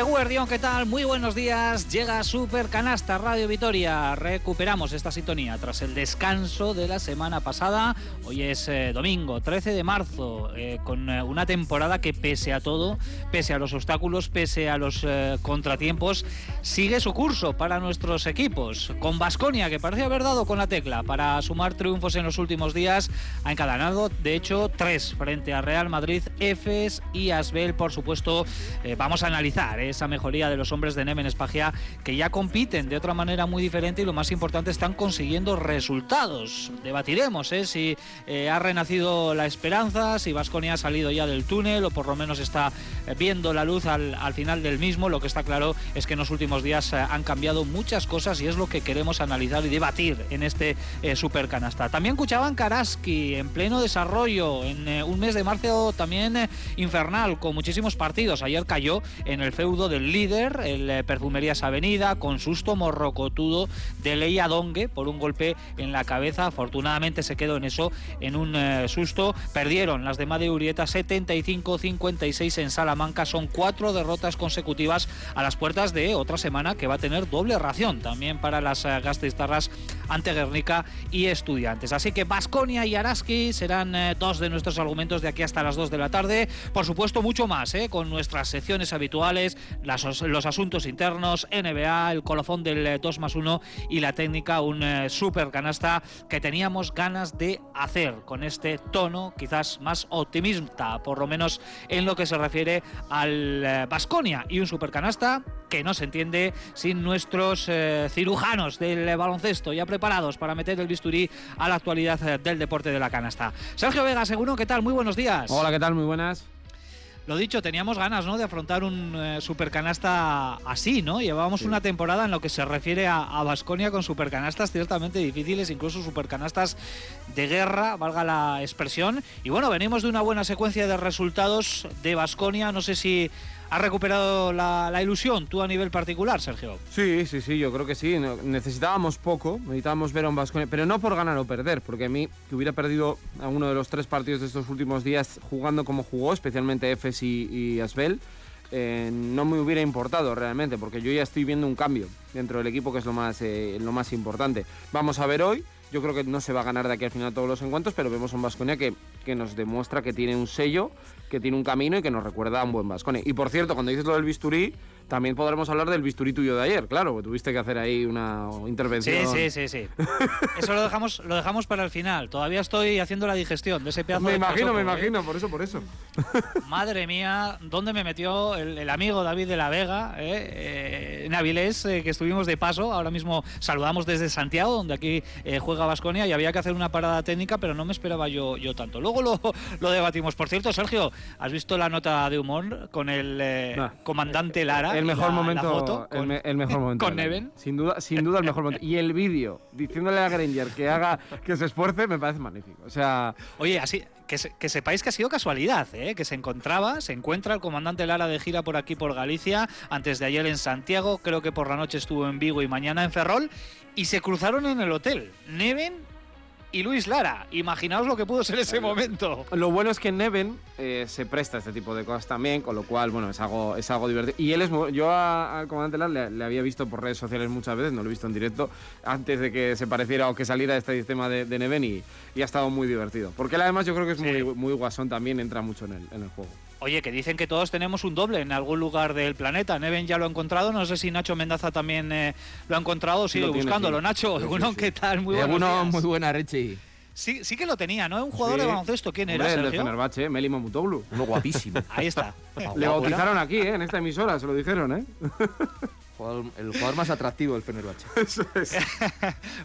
Eguardión, ¿qué tal? Muy buenos días. Llega Super Canasta Radio Vitoria. Recuperamos esta sintonía tras el descanso de la semana pasada. Hoy es eh, domingo, 13 de marzo, eh, con eh, una temporada que pese a todo, pese a los obstáculos, pese a los contratiempos, sigue su curso para nuestros equipos. Con Basconia, que parece haber dado con la tecla para sumar triunfos en los últimos días, ha encadenado, de hecho, tres frente a Real Madrid, Efes y Asbel. Por supuesto, vamos a analizar esa mejoría de los hombres de Nemen Espagia que ya compiten de otra manera muy diferente y lo más importante están consiguiendo resultados. Debatiremos ¿eh? si eh, ha renacido la esperanza, si Vasconia ha salido ya del túnel o por lo menos está eh, viendo la luz al, final del mismo. Lo que está claro es que en los últimos días han cambiado muchas cosas y es lo que queremos analizar y debatir en este supercanasta. También escuchaban Karaski en pleno desarrollo en un mes de marzo también infernal con muchísimos partidos. Ayer cayó en el feudo del líder, el eh, Perfumerías Avenida, con susto morrocotudo de Leia Dongue por un golpe en la cabeza. Afortunadamente se quedó en eso, en un eh, susto. Perdieron las de Made Urieta 75-56 en Salamanca. Son cuatro derrotas consecutivas a las puertas de otra semana que va a tener doble ración también para las uh, gastistarras ante Guernica y Estudiantes. Así que Basconia y Araski serán dos de nuestros argumentos de aquí hasta las 2 de la tarde. Por supuesto, mucho más con nuestras secciones habituales los asuntos internos, NBA, el colofón del 2 eh, más 1 y la técnica, un eh, super canasta que teníamos ganas de hacer con este tono quizás más optimista, por lo menos en lo que se refiere al Vasconia eh, y un super canasta que no se entiende sin nuestros cirujanos del baloncesto ya preparados para meter el bisturí a la actualidad del deporte de la canasta. Sergio Vega, seguro, ¿qué tal? Muy buenos días. Hola, ¿qué tal? Muy buenas. Lo dicho, teníamos ganas ¿no? de afrontar un eh, supercanasta así, ¿no? Llevábamos una temporada en lo que se refiere a Vasconia con supercanastas ciertamente difíciles, incluso supercanastas de guerra, valga la expresión. Y bueno, venimos de una buena secuencia de resultados de Vasconia. No sé si ¿Has recuperado la, ilusión tú a nivel particular, Sergio? Sí, sí, sí, yo creo que sí. Necesitábamos poco, necesitábamos ver a un Vasconia, pero no por ganar o perder, porque a mí que hubiera perdido a uno de los tres partidos de estos últimos días jugando como jugó, especialmente Efes y, Asbel, eh, no me hubiera importado realmente, porque yo ya estoy viendo un cambio dentro del equipo, que es lo más, eh, lo más importante. Vamos a ver hoy. Yo creo que no se va a ganar de aquí al final todos los encuentros, pero vemos a un Vasconia que, que nos demuestra que tiene un sello que tiene un camino y que nos recuerda a un buen Vascone. Y por cierto, cuando dices lo del bisturí, también podremos hablar del bisturí tuyo de ayer, claro, que tuviste que hacer ahí una intervención. Sí, sí, sí, sí. Eso lo dejamos, lo dejamos para el final. Todavía estoy haciendo la digestión de ese pedazo me imagino, me ¿eh? imagino, por eso, por eso. Madre mía, ¿dónde me metió el, amigo David de la Vega, eh? eh en Avilés, eh, que estuvimos de paso? Ahora mismo saludamos desde Santiago, donde aquí juega Vasconia, y había que hacer una parada técnica, pero no me esperaba yo, yo tanto. Luego lo, lo debatimos. Por cierto, Sergio, ¿Has visto la nota de humor con el eh, comandante Lara? El mejor momento. con, el, mejor momento. Con Neven. Sin duda, sin duda el mejor momento. Y el vídeo diciéndole a Granger que haga, que se esfuerce, me parece magnífico. O sea. Oye, así. Que, que sepáis que ha sido casualidad, ¿eh? que se encontraba, se encuentra el comandante Lara de gira por aquí por Galicia, antes de ayer en Santiago, creo que por la noche estuvo en Vigo y mañana en Ferrol, y se cruzaron en el hotel. Neven y Luis Lara. Imaginaos lo que pudo ser ese momento. Lo bueno es que Neven eh, se presta a este tipo de cosas también, con lo cual, bueno, es algo, es algo divertido. Y él es yo al comandante Lara le, había visto por redes sociales muchas veces, no lo he visto en directo, antes de que se pareciera o que saliera este sistema de, Neven y, ha estado muy divertido. Porque él además yo creo que es muy, muy guasón también, entra mucho en el, en el juego. Oye, que dicen que todos tenemos un doble en algún lugar del planeta. Neven ya lo ha encontrado. No sé si Nacho Mendaza también eh, lo ha encontrado. Sigue buscándolo. Nacho, ¿qué tal? Muy buenos muy buena, Rechi. Sí, sí que lo tenía, ¿no? Un jugador de baloncesto. ¿Quién era, El de Fenerbahce, Meli Mamutoglu. Uno guapísimo. Ahí está. Le bautizaron aquí, ¿eh? En esta emisora, se lo dijeron, ¿eh? el jugador más atractivo del Fenerbahce. Eso es.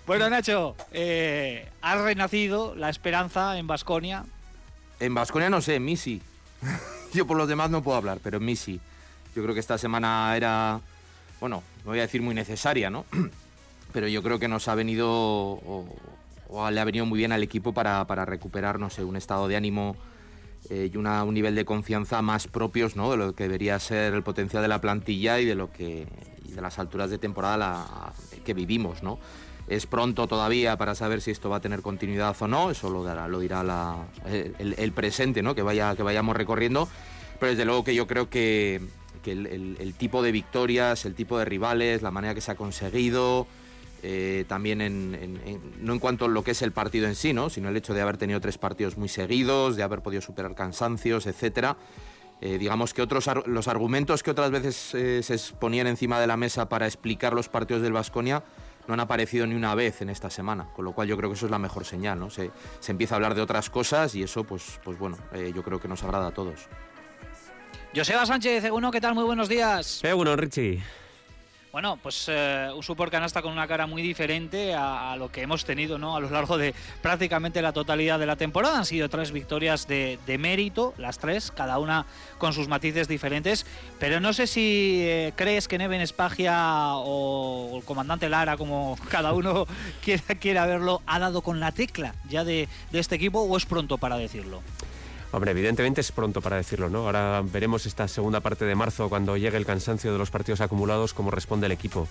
bueno, Nacho, eh, ha renacido la esperanza en Basconia. En Basconia no sé, en Misi. Yo por los demás no puedo hablar, pero en mí sí. Yo creo que esta semana era, bueno, no voy a decir muy necesaria, ¿no? Pero yo creo que nos ha venido, o, le ha venido muy bien al equipo para, recuperar, no sé, un estado de ánimo eh, y un nivel de confianza más propios, ¿no? De lo que debería ser el potencial de la plantilla y de lo que de las alturas de temporada que vivimos, ¿no? Es pronto todavía para saber si esto va a tener continuidad o no, eso lo, dará, lo dirá el, presente ¿no? que, vaya, que vayamos recorriendo, pero desde luego que yo creo que, que el, tipo de victorias, el tipo de rivales, la manera que se ha conseguido, eh, también en, no en cuanto a lo que es el partido en sí, ¿no? sino el hecho de haber tenido tres partidos muy seguidos, de haber podido superar cansancios, etcétera. Eh, digamos que otros los argumentos que otras veces eh, se ponían encima de la mesa para explicar los partidos del Vasconia no han aparecido ni una vez en esta semana, con lo cual yo creo que eso es la mejor señal, ¿no? Se, empieza a hablar de otras cosas y eso, pues, pues bueno, yo creo que nos agrada a todos. Joseba Sánchez, uno, ¿qué tal? Muy buenos días. Uno, Richie. Bueno, pues eh, un super canasta con una cara muy diferente a, lo que hemos tenido ¿no? a lo largo de prácticamente la totalidad de la temporada. Han sido tres victorias de, mérito, las tres, cada una con sus matices diferentes. Pero no sé si eh, crees que Neven Espagia o, el comandante Lara, como cada uno quiera, quiera verlo, ha dado con la tecla ya de este equipo o es pronto para decirlo. Hombre, evidentemente es pronto para decirlo, ¿no? Ahora veremos esta segunda parte de marzo, cuando llegue el cansancio de los partidos acumulados, cómo responde el equipo.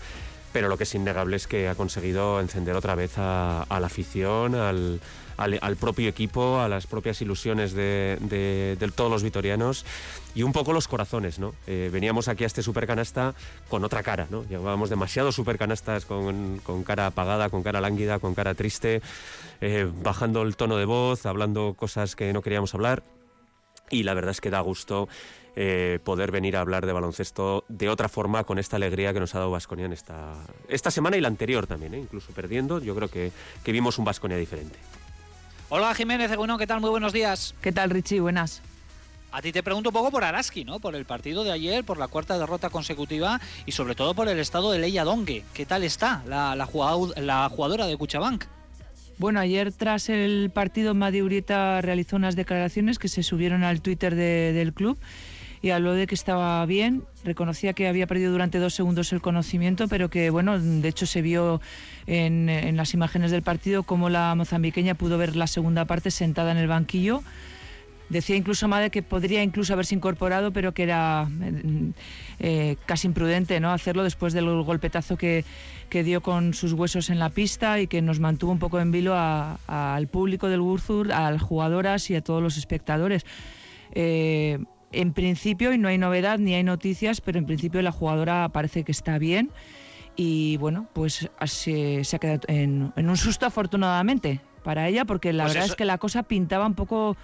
Pero lo que es innegable es que ha conseguido encender otra vez a, la afición, al, propio equipo, a las propias ilusiones de, todos los vitorianos y un poco los corazones, ¿no? Eh, veníamos aquí a este supercanasta con otra cara, ¿no? Llevábamos demasiados supercanastas con, con cara apagada, con cara lánguida, con cara triste, eh, bajando el tono de voz, hablando cosas que no queríamos hablar y la verdad es que da gusto eh, poder venir a hablar de baloncesto de otra forma con esta alegría que nos ha dado Vasconia en esta, esta semana y la anterior también, ¿eh? incluso perdiendo, yo creo que, que vimos un Vasconia diferente. Hola Jiménez, bueno, ¿qué tal? Muy buenos días. ¿Qué tal Richie? Buenas. A ti te pregunto un poco por Araski, ¿no? Por el partido de ayer, por la cuarta derrota consecutiva y sobre todo por el estado de Leia Dongue. ¿Qué tal está la, la, la jugadora de Cuchabank? Bueno, ayer tras el partido Madi Urieta realizó unas declaraciones que se subieron al Twitter del club y habló de que estaba bien, reconocía que había perdido durante dos segundos el conocimiento, pero que bueno, de hecho se vio en, las imágenes del partido cómo la mozambiqueña pudo ver la segunda parte sentada en el banquillo. Decía incluso Made que podría incluso haberse incorporado, pero que era eh, eh, casi imprudente no hacerlo después del golpetazo que, que dio con sus huesos en la pista y que nos mantuvo un poco en vilo al público del Wurzur, a las jugadoras y a todos los espectadores. Eh, en principio, y no hay novedad ni hay noticias, pero en principio la jugadora parece que está bien y bueno, pues se, se ha quedado en, un susto afortunadamente para ella, porque la pues verdad es que la cosa pintaba un poco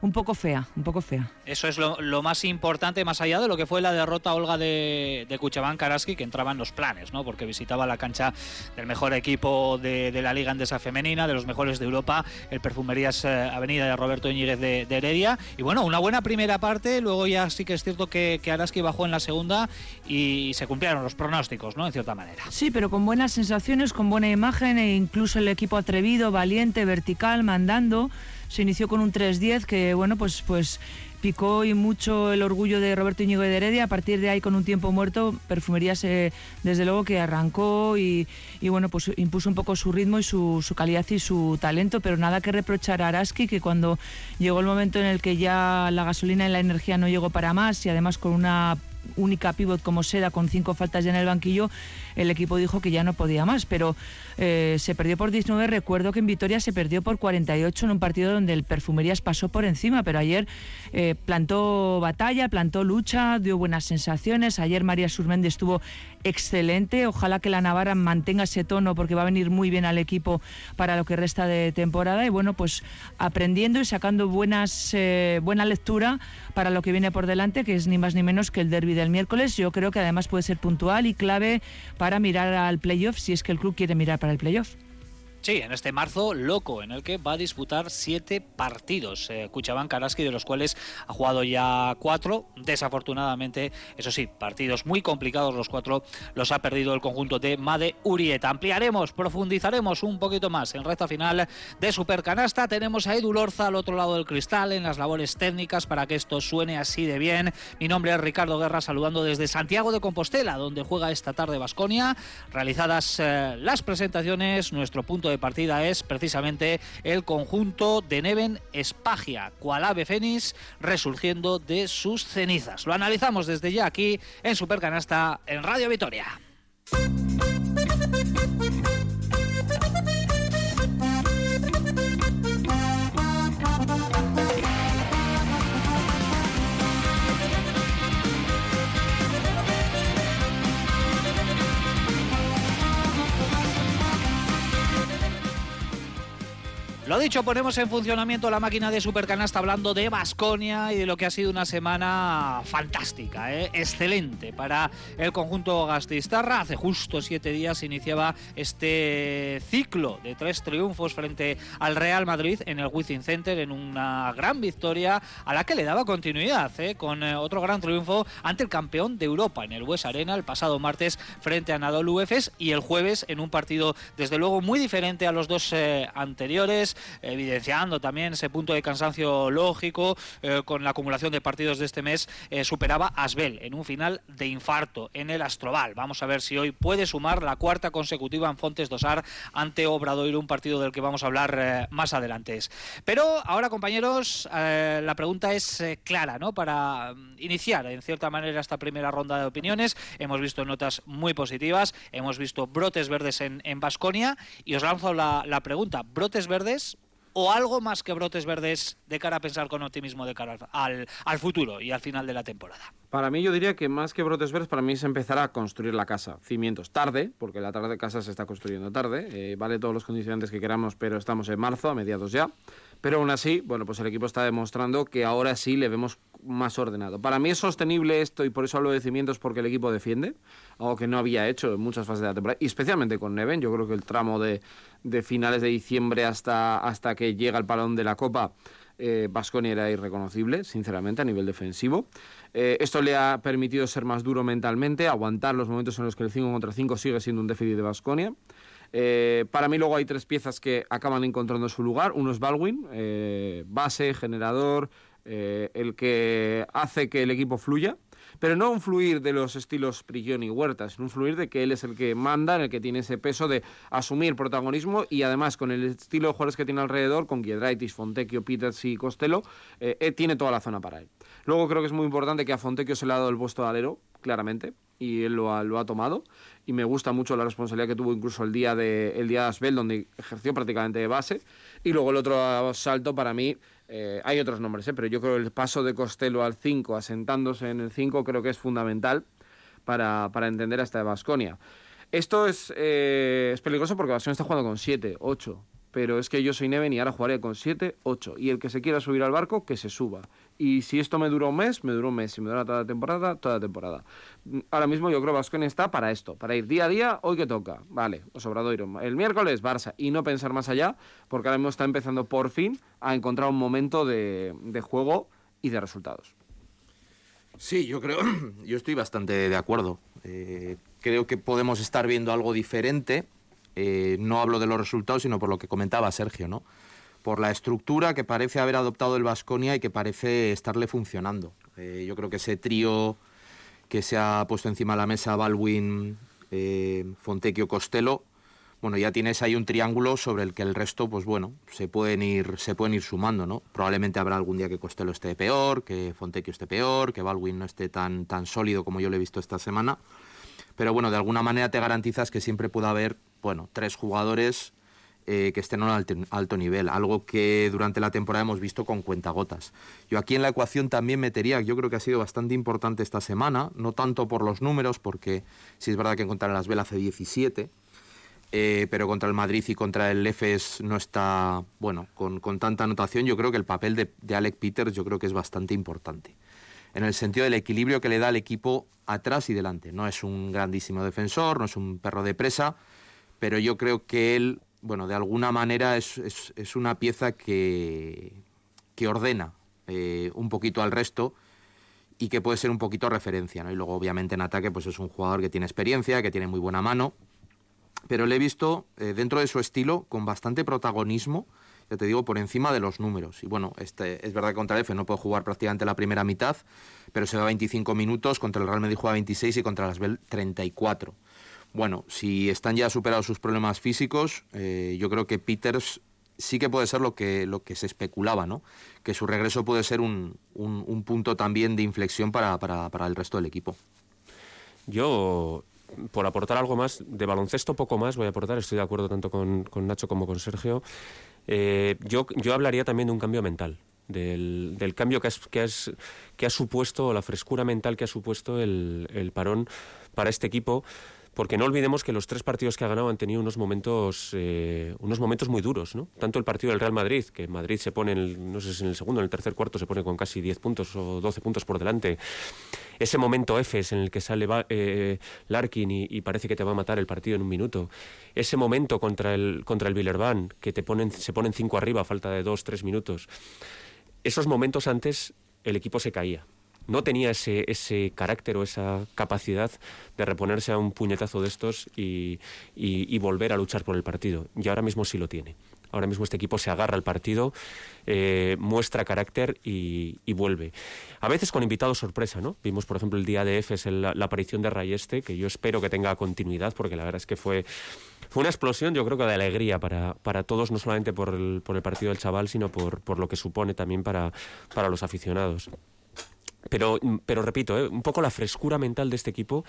un poco fea, un poco fea. Eso es lo, más importante, más allá de lo que fue la derrota Olga de, de Kuchaban Karaski, que entraba en los planes, ¿no? Porque visitaba la cancha del mejor equipo de, la Liga Andesa Femenina, de los mejores de Europa, el Perfumerías eh, Avenida de Roberto Íñiguez de, Heredia. Y bueno, una buena primera parte, luego ya sí que es cierto que, que Araski bajó en la segunda y se cumplieron los pronósticos, ¿no? En cierta manera. Sí, pero con buenas sensaciones, con buena imagen e incluso el equipo atrevido, valiente, vertical, mandando se inició con un 3-10 que, bueno, pues, pues picó y mucho el orgullo de Roberto Íñigo de Heredia. A partir de ahí, con un tiempo muerto, Perfumería se, desde luego que arrancó y, bueno, pues impuso un poco su ritmo y su, su, calidad y su talento, pero nada que reprochar a Araski, que cuando llegó el momento en el que ya la gasolina y la energía no llegó para más y además con una única pivot como Seda con cinco faltas ya en el banquillo, el equipo dijo que ya no podía más, pero eh, se perdió por 19. Recuerdo que en Vitoria se perdió por 48 en un partido donde el Perfumerías pasó por encima, pero ayer eh, plantó batalla, plantó lucha, dio buenas sensaciones. Ayer María Surmendi estuvo excelente. Ojalá que la Navarra mantenga ese tono porque va a venir muy bien al equipo para lo que resta de temporada. Y bueno, pues aprendiendo y sacando buenas, eh, buena lectura para lo que viene por delante, que es ni más ni menos que el derby del miércoles. Yo creo que además puede ser puntual y clave para mirar al playoff si es que el club quiere mirar para el playoff. Sí, en este marzo loco, en el que va a disputar siete partidos. Eh, Karaski, de los cuales ha jugado ya cuatro. Desafortunadamente, eso sí, partidos muy complicados los cuatro los ha perdido el conjunto de Made Urieta. Ampliaremos, profundizaremos un poquito más en recta final de Supercanasta. Tenemos a Edu Lorza al otro lado del cristal en las labores técnicas para que esto suene así de bien. Mi nombre es Ricardo Guerra, saludando desde Santiago de Compostela, donde juega esta tarde Basconia. Realizadas eh, las presentaciones, nuestro punto de partida es precisamente el conjunto de Neven Espagia, cual ave fénix resurgiendo de sus cenizas. Lo analizamos desde ya aquí en Supercanasta en Radio Vitoria. Lo dicho, ponemos en funcionamiento la máquina de Supercanasta hablando de Basconia y de lo que ha sido una semana fantástica, ¿eh? excelente para el conjunto gastistarra. Hace justo siete días iniciaba este ciclo de tres triunfos frente al Real Madrid en el Wizzing Center en una gran victoria a la que le daba continuidad ¿eh? con eh, otro gran triunfo ante el campeón de Europa en el West Arena el pasado martes frente a Nadal Efes y el jueves en un partido desde luego muy diferente a los dos anteriores evidenciando también ese punto de cansancio lógico eh, con la acumulación de partidos de este mes, eh, superaba Asbel en un final de infarto en el Astroval. Vamos a ver si hoy puede sumar la cuarta consecutiva en Fontes Dosar ante Obradoiro, un partido del que vamos a hablar eh, más adelante. Pero ahora, compañeros, la pregunta es clara, ¿no? Para mm, iniciar, en cierta manera, esta primera ronda de opiniones, hemos visto notas muy positivas, hemos visto brotes verdes en Basconia y os lanzo la, la pregunta, ¿brotes verdes o algo más que brotes verdes de cara a pensar con optimismo de cara al, al, futuro y al final de la temporada? Para mí yo diría que más que brotes verdes, para mí es empezar a construir la casa, cimientos, tarde, porque la tarde de casa se está construyendo tarde, eh, vale todos los condicionantes que queramos, pero estamos en marzo, a mediados ya. Pero aún así, bueno, pues el equipo está demostrando que ahora sí le vemos más ordenado. Para mí es sostenible esto y por eso hablo de cimientos porque el equipo defiende, algo que no había hecho en muchas fases de la temporada, y especialmente con Neven. Yo creo que el tramo de, finales de diciembre hasta, hasta que llega el palón de la Copa, eh, era irreconocible, sinceramente, a nivel defensivo. Eh, esto le ha permitido ser más duro mentalmente, aguantar los momentos en los que el 5 contra 5 sigue siendo un déficit de Vasconia. Eh, para mí luego hay tres piezas que acaban encontrando su lugar. Uno es Baldwin, eh, base, generador, eh, el que hace que el equipo fluya. Pero no un fluir de los estilos Prigioni y Huerta, sino un fluir de que él es el que manda, el que tiene ese peso de asumir protagonismo y además con el estilo de jugadores que tiene alrededor, con Giedraitis, Fontecchio, Peters y Costello, tiene toda la zona para él. Luego creo que es muy importante que a Fontecchio se le ha dado el puesto de alero, claramente, y él lo ha, lo ha tomado. Y me gusta mucho la responsabilidad que tuvo incluso el día de el día de Asbel donde ejerció prácticamente de base. Y luego el otro salto para mí eh, hay otros nombres ¿eh? pero yo creo que el paso de Costello al 5 asentándose en el 5 creo que es fundamental para, para entender hasta de Basconia. Esto es, eh, es peligroso porque Basconia está jugando con 7, 8 pero es que yo soy Neven y ahora jugaré con 7, 8 y el que se quiera subir al barco que se suba y si esto me duró un mes, me duró un mes. Si me dura toda la temporada, toda la temporada. Ahora mismo yo creo que Vasconia está para esto, para ir día a día, hoy que toca. Vale, Obradoiro. El miércoles, Barça. Y no pensar más allá, porque ahora mismo está empezando por fin a encontrar un momento de, juego y de resultados. Sí, yo creo, yo estoy bastante de acuerdo. Eh, creo que podemos estar viendo algo diferente. Eh, no hablo de los resultados, sino por lo que comentaba Sergio, ¿no? por la estructura que parece haber adoptado el Vasconia y que parece estarle funcionando. Eh, yo creo que ese trío que se ha puesto encima de la mesa, Baldwin, eh, Fontecchio, Costello, bueno, ya tienes ahí un triángulo sobre el que el resto, pues bueno, se pueden ir, se pueden ir sumando, ¿no? Probablemente habrá algún día que Costello esté peor, que Fontecchio esté peor, que Baldwin no esté tan, tan sólido como yo lo he visto esta semana. Pero bueno, de alguna manera te garantizas que siempre pueda haber, bueno, tres jugadores eh, que estén a un alto, nivel, algo que durante la temporada hemos visto con cuentagotas. Yo aquí en la ecuación también metería, yo creo que ha sido bastante importante esta semana, no tanto por los números, porque si es verdad que contra las Velas hace 17, eh, pero contra el Madrid y contra el EFES no está, bueno, con, tanta anotación, yo creo que el papel de, de Alec Peters yo creo que es bastante importante en el sentido del equilibrio que le da al equipo atrás y delante. No es un grandísimo defensor, no es un perro de presa, pero yo creo que él bueno, de alguna manera es, es, una pieza que, que ordena eh, un poquito al resto y que puede ser un poquito referencia. Y luego, obviamente, en ataque, pues es un jugador que tiene experiencia, que tiene muy buena mano, pero le he visto eh, dentro de su estilo con bastante protagonismo, ya te digo, por encima de los números. Y bueno, este, es verdad que contra el F no puede jugar prácticamente la primera mitad, pero se va 25 minutos, contra el Real Madrid juega 26 y contra las Bell 34 bueno, si están ya superados sus problemas físicos, eh, yo creo que Peters sí que puede ser lo que, lo que se especulaba, ¿no? Que su regreso puede ser un, un, punto también de inflexión para, para, para, el resto del equipo. Yo, por aportar algo más, de baloncesto poco más voy a aportar, estoy de acuerdo tanto con, con Nacho como con Sergio. Eh, yo, yo hablaría también de un cambio mental. Del, del cambio que, que, has, que ha supuesto, la frescura mental que ha supuesto el, el parón para este equipo porque no olvidemos que los tres partidos que ha ganado han tenido unos momentos, eh, unos momentos muy duros, ¿no? Tanto el partido del Real Madrid, que Madrid se pone, en el, no sé si en el segundo, en el tercer cuarto se pone con casi 10 puntos o 12 puntos por delante. Ese momento F en el que sale eh, Larkin y, parece que te va a matar el partido en un minuto. Ese momento contra el, contra el Villerban, que te ponen, se ponen cinco arriba a falta de dos, tres minutos. Esos momentos antes el equipo se caía no tenía ese, ese carácter o esa capacidad de reponerse a un puñetazo de estos y, volver a luchar por el partido. Y ahora mismo sí lo tiene. Ahora mismo este equipo se agarra al partido, eh, muestra carácter y, vuelve. A veces con invitados sorpresa, ¿no? Vimos, por ejemplo, el día de EFES la, la, aparición de Rayeste, que yo espero que tenga continuidad, porque la verdad es que fue, fue una explosión, yo creo que de alegría para, para todos, no solamente por el, por el partido del chaval, sino por, por lo que supone también para, para los aficionados. Pero, pero repito, ¿eh? un poco la frescura mental de este equipo,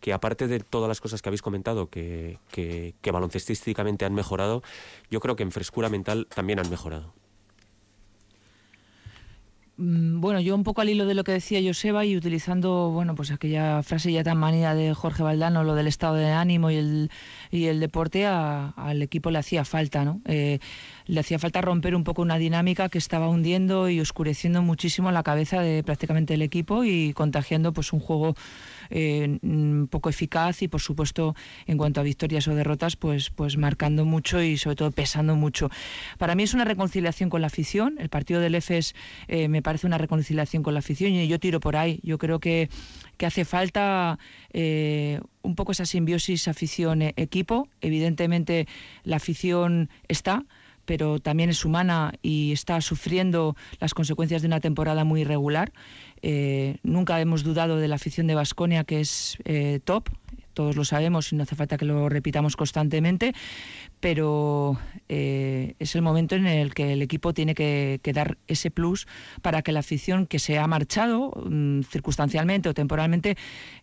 que aparte de todas las cosas que habéis comentado, que, que, que baloncestísticamente han mejorado, yo creo que en frescura mental también han mejorado. Mm, bueno, yo un poco al hilo de lo que decía Joseba y utilizando, bueno, pues aquella frase ya tan manida de Jorge Valdano, lo del estado de ánimo y el, y el deporte, al equipo le hacía falta, ¿no? Eh, le hacía falta romper un poco una dinámica que estaba hundiendo y oscureciendo muchísimo la cabeza de prácticamente el equipo y contagiando pues un juego eh, mm, poco eficaz y por supuesto en cuanto a victorias o derrotas pues pues marcando mucho y sobre todo pesando mucho. Para mí es una reconciliación con la afición. El partido del EFES eh, me parece una reconciliación con la afición y yo tiro por ahí. Yo creo que que hace falta eh, un poco esa simbiosis afición-equipo. Evidentemente la afición está, pero también es humana y está sufriendo las consecuencias de una temporada muy irregular. Eh, nunca hemos dudado de la afición de Basconia, que es eh, top, todos lo sabemos y no hace falta que lo repitamos constantemente, pero eh, es el momento en el que el equipo tiene que, dar ese plus para que la afición que se ha marchado mm, circunstancialmente o temporalmente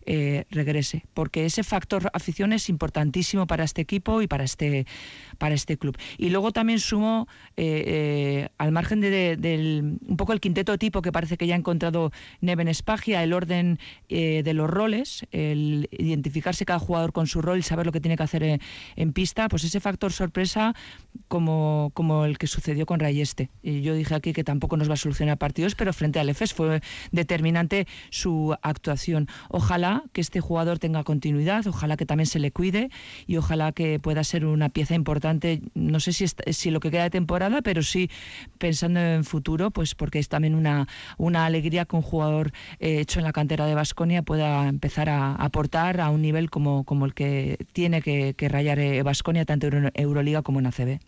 eh, regrese, porque ese factor afición es importantísimo para este equipo y para este para este club. Y luego también sumo eh, al margen de, del un poco el quinteto tipo que parece que ya ha encontrado Neven Espagia, el orden de los roles, el identificarse cada jugador con su rol y saber lo que tiene que hacer en pista, pues ese factor sorpresa como, como el que sucedió con Rayeste. Y yo dije aquí que tampoco nos va a solucionar partidos, pero frente al EFES fue determinante su actuación. Ojalá que este jugador tenga continuidad, ojalá que también se le cuide y ojalá que pueda ser una pieza importante, no sé si, si lo que queda de temporada, pero sí pensando en futuro, pues porque es también una, una alegría que un jugador eh, hecho en la cantera de Basconia pueda empezar a aportar a un nivel como, como el que tiene que, rayar Basconia, eh, tanto en Euroliga como en ACB.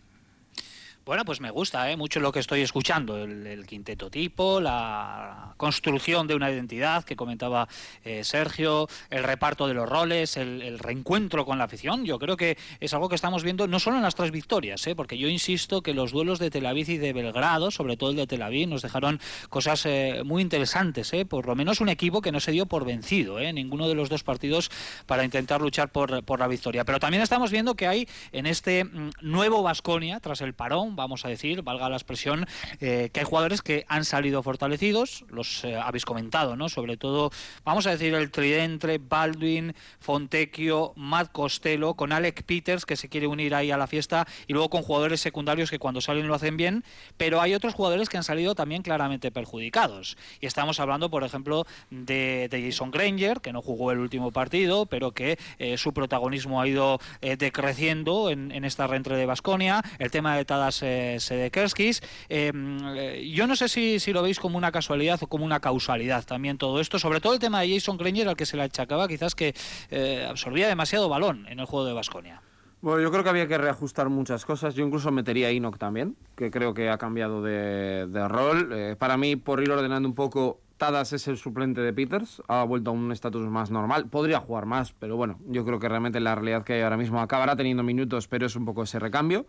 Bueno, pues me gusta ¿eh? mucho lo que estoy escuchando, el, quinteto tipo, la construcción de una identidad que comentaba eh, Sergio, el reparto de los roles, el, reencuentro con la afición. Yo creo que es algo que estamos viendo no solo en las tres victorias, ¿eh? porque yo insisto que los duelos de Tel Aviv y de Belgrado, sobre todo el de Tel Aviv, nos dejaron cosas eh, muy interesantes. Por lo menos un equipo que no se dio por vencido en ninguno de los dos partidos para intentar luchar por, por la victoria. Pero también estamos viendo que hay en este mm, nuevo Vasconia, tras el parón, vamos a decir, valga la expresión, eh, que hay jugadores que han salido fortalecidos, los eh, habéis comentado, ¿no? Sobre todo, vamos a decir, el tridente, Baldwin, Fontecchio, Matt Costello, con Alec Peters, que se quiere unir ahí a la fiesta, y luego con jugadores secundarios que cuando salen lo hacen bien, pero hay otros jugadores que han salido también claramente perjudicados. Y estamos hablando, por ejemplo, de, Jason Granger, que no jugó el último partido, pero que eh, su protagonismo ha ido decreciendo en, en, esta reentre de Basconia, el tema de Tadas Sedekerskis. Em, eh, yo no sé si, lo veis como una casualidad o como una causalidad también todo esto, sobre todo el tema de Jason Granger al que se le achacaba quizás que eh, absorbía demasiado balón en el juego de Basconia. Bueno, yo creo que había que reajustar muchas cosas. Yo incluso metería a Enoch también, que creo que ha cambiado de, rol. Eh, para mí, por ir ordenando un poco, Tadas es el suplente de Peters, ha vuelto a un estatus más normal. Podría jugar más, pero bueno, yo creo que realmente la realidad que hay ahora mismo acabará teniendo minutos, pero es un poco ese recambio.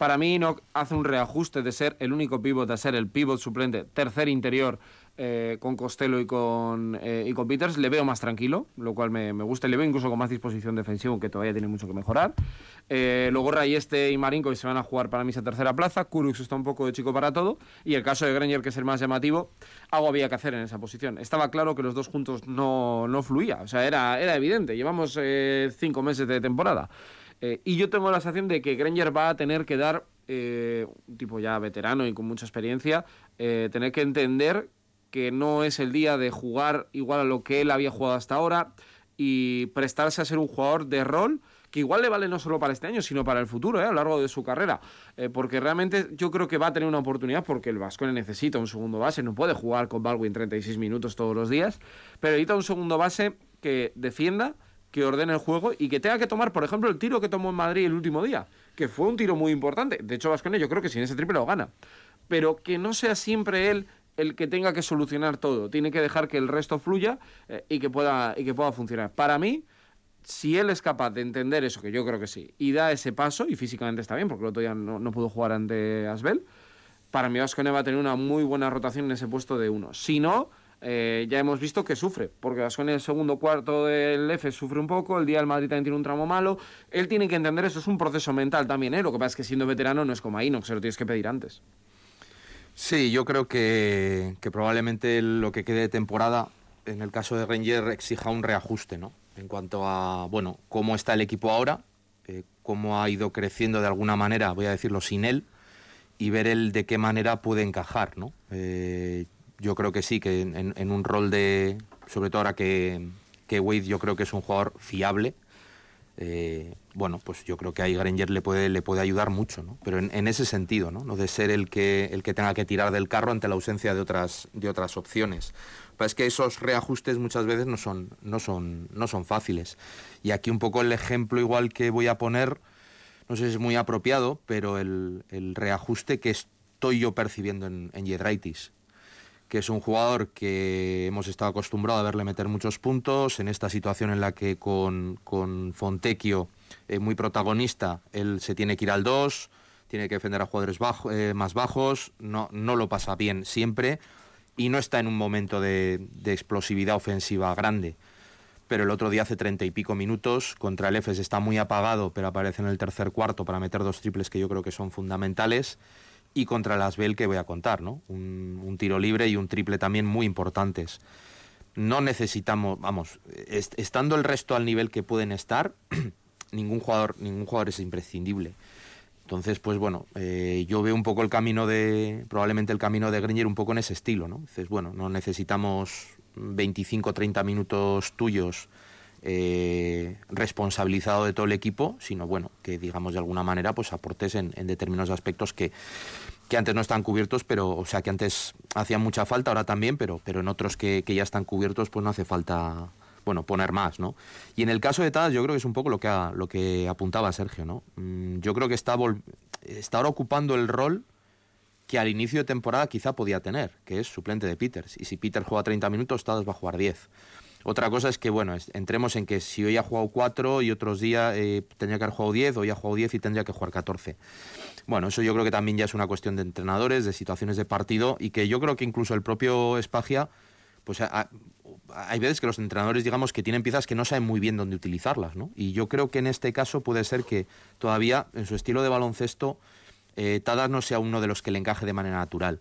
Para mí no hace un reajuste de ser el único pivot a ser el pivot suplente, tercer interior eh, con Costello y con, eh, y con Peters. Le veo más tranquilo, lo cual me, me, gusta. Le veo incluso con más disposición defensiva, aunque todavía tiene mucho que mejorar. Eh, luego Rayeste y Marinko se van a jugar para mí esa tercera plaza. Kurux está un poco de chico para todo. Y el caso de Granger, que es el más llamativo, algo había que hacer en esa posición. Estaba claro que los dos juntos no, no fluía. O sea, era, era evidente. Llevamos cinco meses de temporada. Eh, y yo tengo la sensación de que Granger va a tener que dar, eh, un tipo ya veterano y con mucha experiencia, eh, tener que entender que no es el día de jugar igual a lo que él había jugado hasta ahora y prestarse a ser un jugador de rol que igual le vale no solo para este año, sino para el futuro, a lo largo de su carrera. porque realmente yo creo que va a tener una oportunidad porque el Vasco necesita un segundo base, no puede jugar con Baldwin 36 minutos todos los días, pero necesita un segundo base que defienda, que ordene el juego y que tenga que tomar, por ejemplo, el tiro que tomó en Madrid el último día, que fue un tiro muy importante. De hecho, Vasconia yo creo que sin ese triple lo gana. Pero que no sea siempre él el que tenga que solucionar todo. Tiene que dejar que el resto fluya eh, y, que pueda, y que pueda funcionar. Para mí, si él es capaz de entender eso, que yo creo que sí, y da ese paso, y físicamente está bien, porque el otro día no, pudo jugar ante Asbel, para mí Vasconia va a tener una muy buena rotación en ese puesto de uno. Si no, eh, ya hemos visto que sufre, porque en el segundo cuarto del F sufre un poco, el día del Madrid también tiene un tramo malo. Él tiene que entender eso, es un proceso mental también, ¿eh? Lo que pasa es que siendo veterano no es como no se lo tienes que pedir antes. Sí, yo creo que, probablemente lo que quede de temporada, en el caso de Ranger, exija un reajuste, ¿no? En cuanto a, bueno, cómo está el equipo ahora, eh, cómo ha ido creciendo de alguna manera, voy a decirlo, sin él, y ver él de qué manera puede encajar, ¿no? Eh, yo creo que sí, que en, un rol de, sobre todo ahora que, que Wade yo creo que es un jugador fiable, eh, bueno, pues yo creo que ahí Granger le puede, le puede ayudar mucho, ¿no? Pero en, ese sentido, ¿no? No de ser el que, el que tenga que tirar del carro ante la ausencia de otras, de otras opciones. Pero es que esos reajustes muchas veces no son, no, son, no son fáciles. Y aquí un poco el ejemplo igual que voy a poner, no sé si es muy apropiado, pero el, el reajuste que estoy yo percibiendo en, en Yedraitis que es un jugador que hemos estado acostumbrados a verle meter muchos puntos, en esta situación en la que con, con Fontecchio, eh, muy protagonista, él se tiene que ir al 2, tiene que defender a jugadores eh, más bajos, no, no lo pasa bien siempre y no está en un momento de, de explosividad ofensiva grande. Pero el otro día hace treinta y pico minutos, contra el EFES está muy apagado, pero aparece en el tercer cuarto para meter dos triples que yo creo que son fundamentales y contra las Bell que voy a contar, ¿no? Un, tiro libre y un triple también muy importantes. No necesitamos, vamos, estando el resto al nivel que pueden estar, ningún jugador, ningún jugador es imprescindible. Entonces, pues bueno, eh, yo veo un poco el camino de, probablemente el camino de Gringer un poco en ese estilo, ¿no? Dices, bueno, no necesitamos 25 30 minutos tuyos eh, responsabilizado de todo el equipo, sino bueno, que digamos de alguna manera pues aportes en, determinados aspectos que, que antes no están cubiertos, pero, o sea, que antes hacían mucha falta, ahora también, pero, pero en otros que, ya están cubiertos, pues no hace falta, bueno, poner más, ¿no? Y en el caso de Tadas, yo creo que es un poco lo que, lo que apuntaba Sergio, ¿no? Mm, yo creo que está, está ahora ocupando el rol que al inicio de temporada quizá podía tener, que es suplente de Peters. Y si Peters juega 30 minutos, Tadas va a jugar 10. Otra cosa es que, bueno, entremos en que si hoy ha jugado 4 y otros días eh, tendría que haber jugado 10, hoy ha jugado 10 y tendría que jugar 14. Bueno, eso yo creo que también ya es una cuestión de entrenadores, de situaciones de partido y que yo creo que incluso el propio Espagia, pues hay veces que los entrenadores, digamos, que tienen piezas que no saben muy bien dónde utilizarlas, ¿no? Y yo creo que en este caso puede ser que todavía en su estilo de baloncesto eh, Tadas no sea uno de los que le encaje de manera natural.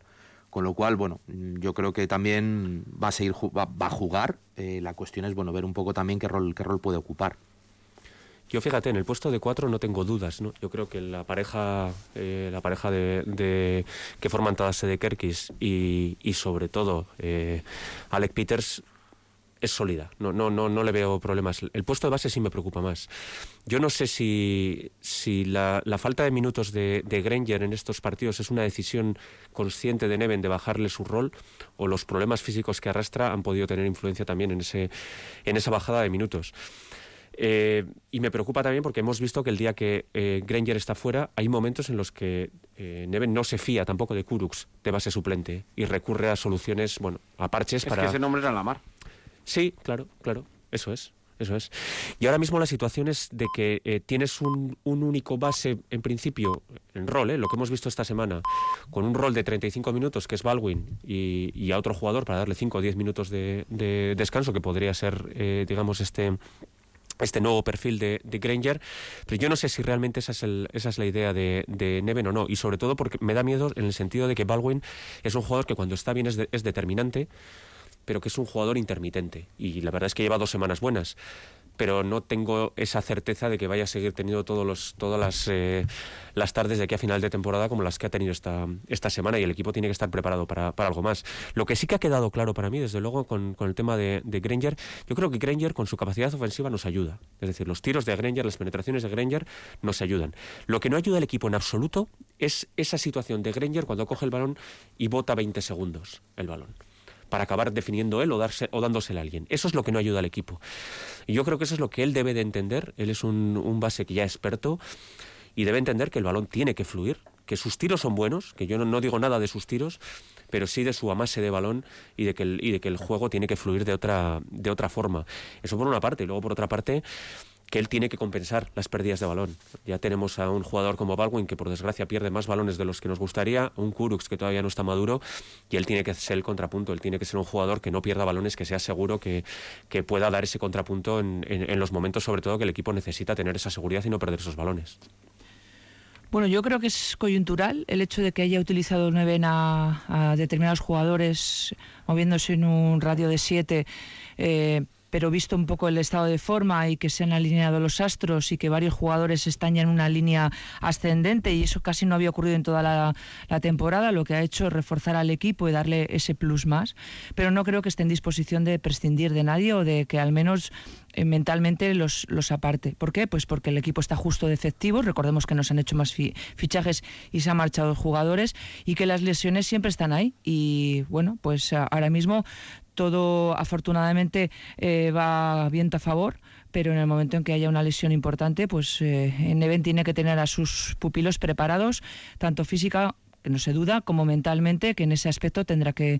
Con lo cual, bueno, yo creo que también va a seguir va, a jugar. Eh, la cuestión es bueno ver un poco también qué rol, qué rol puede ocupar. Yo fíjate, en el puesto de cuatro no tengo dudas, ¿no? Yo creo que la pareja, eh, la pareja de, que forman todas de Kerkis y, y sobre todo eh, Alec Peters es sólida, no, no, no, no le veo problemas. El puesto de base sí me preocupa más. Yo no sé si, si la, falta de minutos de, de, Granger en estos partidos es una decisión consciente de Neven de bajarle su rol o los problemas físicos que arrastra han podido tener influencia también en, ese, en esa bajada de minutos. Eh, y me preocupa también porque hemos visto que el día que eh, Granger está fuera hay momentos en los que eh, Neven no se fía tampoco de Kurux de base suplente y recurre a soluciones, bueno, a parches es para... que ese nombre era la mar. Sí, claro, claro, eso es. eso es. Y ahora mismo la situación es de que eh, tienes un, único base, en principio, en rol, ¿eh? lo que hemos visto esta semana, con un rol de 35 minutos, que es Baldwin, y, a otro jugador para darle 5 o 10 minutos de, descanso, que podría ser, eh, digamos, este este nuevo perfil de, Granger, pero yo no sé si realmente esa es, esa es la idea de, de, Neven o no, y sobre todo porque me da miedo en el sentido de que Baldwin es un jugador que cuando está bien es, es determinante, pero que es un jugador intermitente. Y la verdad es que lleva dos semanas buenas pero no tengo esa certeza de que vaya a seguir teniendo todos los, todas las, eh, las tardes de aquí a final de temporada como las que ha tenido esta, esta semana y el equipo tiene que estar preparado para, algo más. Lo que sí que ha quedado claro para mí, desde luego, con, el tema de, Granger, yo creo que Granger con su capacidad ofensiva nos ayuda. Es decir, los tiros de Granger, las penetraciones de Granger nos ayudan. Lo que no ayuda al equipo en absoluto es esa situación de Granger cuando coge el balón y bota 20 segundos el balón para acabar definiendo él o, darse, o dándosele a alguien. Eso es lo que no ayuda al equipo. Y yo creo que eso es lo que él debe de entender. Él es un, base que ya es experto y debe entender que el balón tiene que fluir, que sus tiros son buenos, que yo no, no, digo nada de sus tiros, pero sí de su amase de balón y de que el, y de que el juego tiene que fluir de otra, de otra forma. Eso por una parte. Y luego por otra parte, que él tiene que compensar las pérdidas de balón. Ya tenemos a un jugador como Baldwin que por desgracia pierde más balones de los que nos gustaría, un Kurux que todavía no está maduro y él tiene que ser el contrapunto, él tiene que ser un jugador que no pierda balones, que sea seguro que, que pueda dar ese contrapunto en, en, los momentos sobre todo que el equipo necesita tener esa seguridad y no perder esos balones. Bueno, yo creo que es coyuntural el hecho de que haya utilizado nueve a, a determinados jugadores moviéndose en un radio de siete. Eh, pero visto un poco el estado de forma y que se han alineado los astros y que varios jugadores están ya en una línea ascendente y eso casi no había ocurrido en toda la, temporada, lo que ha hecho es reforzar al equipo y darle ese plus más, pero no creo que esté en disposición de prescindir de nadie o de que al menos eh, mentalmente los, los aparte. ¿Por qué? Pues porque el equipo está justo de efectivos, recordemos que nos han hecho más fichajes y se han marchado jugadores y que las lesiones siempre están ahí y bueno, pues ahora mismo todo afortunadamente eh, va viento a favor, pero en el momento en que haya una lesión importante, pues eh, Neven tiene que tener a sus pupilos preparados, tanto física no se duda, como mentalmente, que en ese aspecto tendrá que,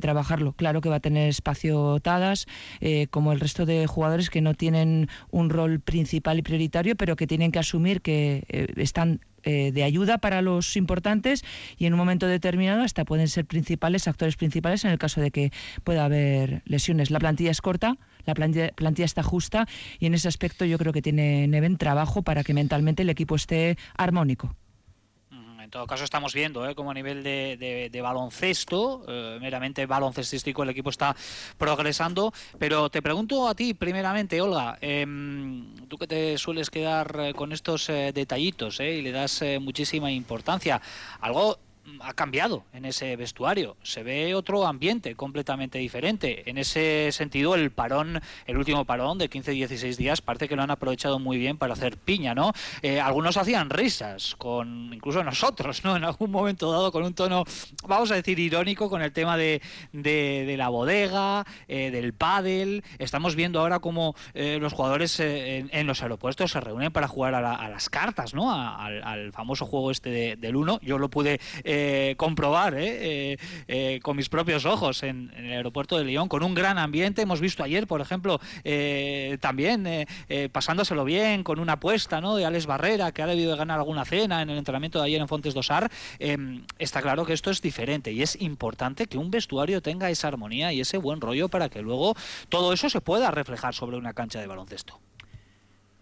trabajarlo. Claro que va a tener espacio Tadas, eh, como el resto de jugadores que no tienen un rol principal y prioritario, pero que tienen que asumir que eh, están eh, de ayuda para los importantes y en un momento determinado hasta pueden ser principales, actores principales en el caso de que pueda haber lesiones. La plantilla es corta, la plantilla, plantilla está justa y en ese aspecto yo creo que tiene Neven trabajo para que mentalmente el equipo esté armónico. En todo caso, estamos viendo ¿eh? como a nivel de, baloncesto, eh, meramente baloncestístico, el equipo está progresando. Pero te pregunto a ti, primeramente, Olga, em, tú que te sueles quedar eh, con estos detallitos y le das muchísima importancia, algo ha cambiado en ese vestuario. Se ve otro ambiente completamente diferente. En ese sentido, el parón, el último parón de 15-16 días, parece que lo han aprovechado muy bien para hacer piña, ¿no? Eh, algunos hacían risas, con incluso nosotros, ¿no? En algún momento dado, con un tono, vamos a decir, irónico, con el tema de, de, la bodega, eh, del pádel. Estamos viendo ahora cómo eh, los jugadores en, los aeropuertos se reúnen para jugar a, las cartas, ¿no? al, famoso juego este del uno. Yo lo pude comprobar eh, eh, con mis propios ojos en, el aeropuerto de Lyon, con un gran ambiente. Hemos visto ayer, por ejemplo, también pasándoselo bien con una apuesta ¿no? de Alex Barrera, que ha debido de ganar alguna cena en el entrenamiento de ayer en Fontes Dosar. está claro que esto es diferente y es importante que un vestuario tenga esa armonía y ese buen rollo para que luego todo eso se pueda reflejar sobre una cancha de baloncesto.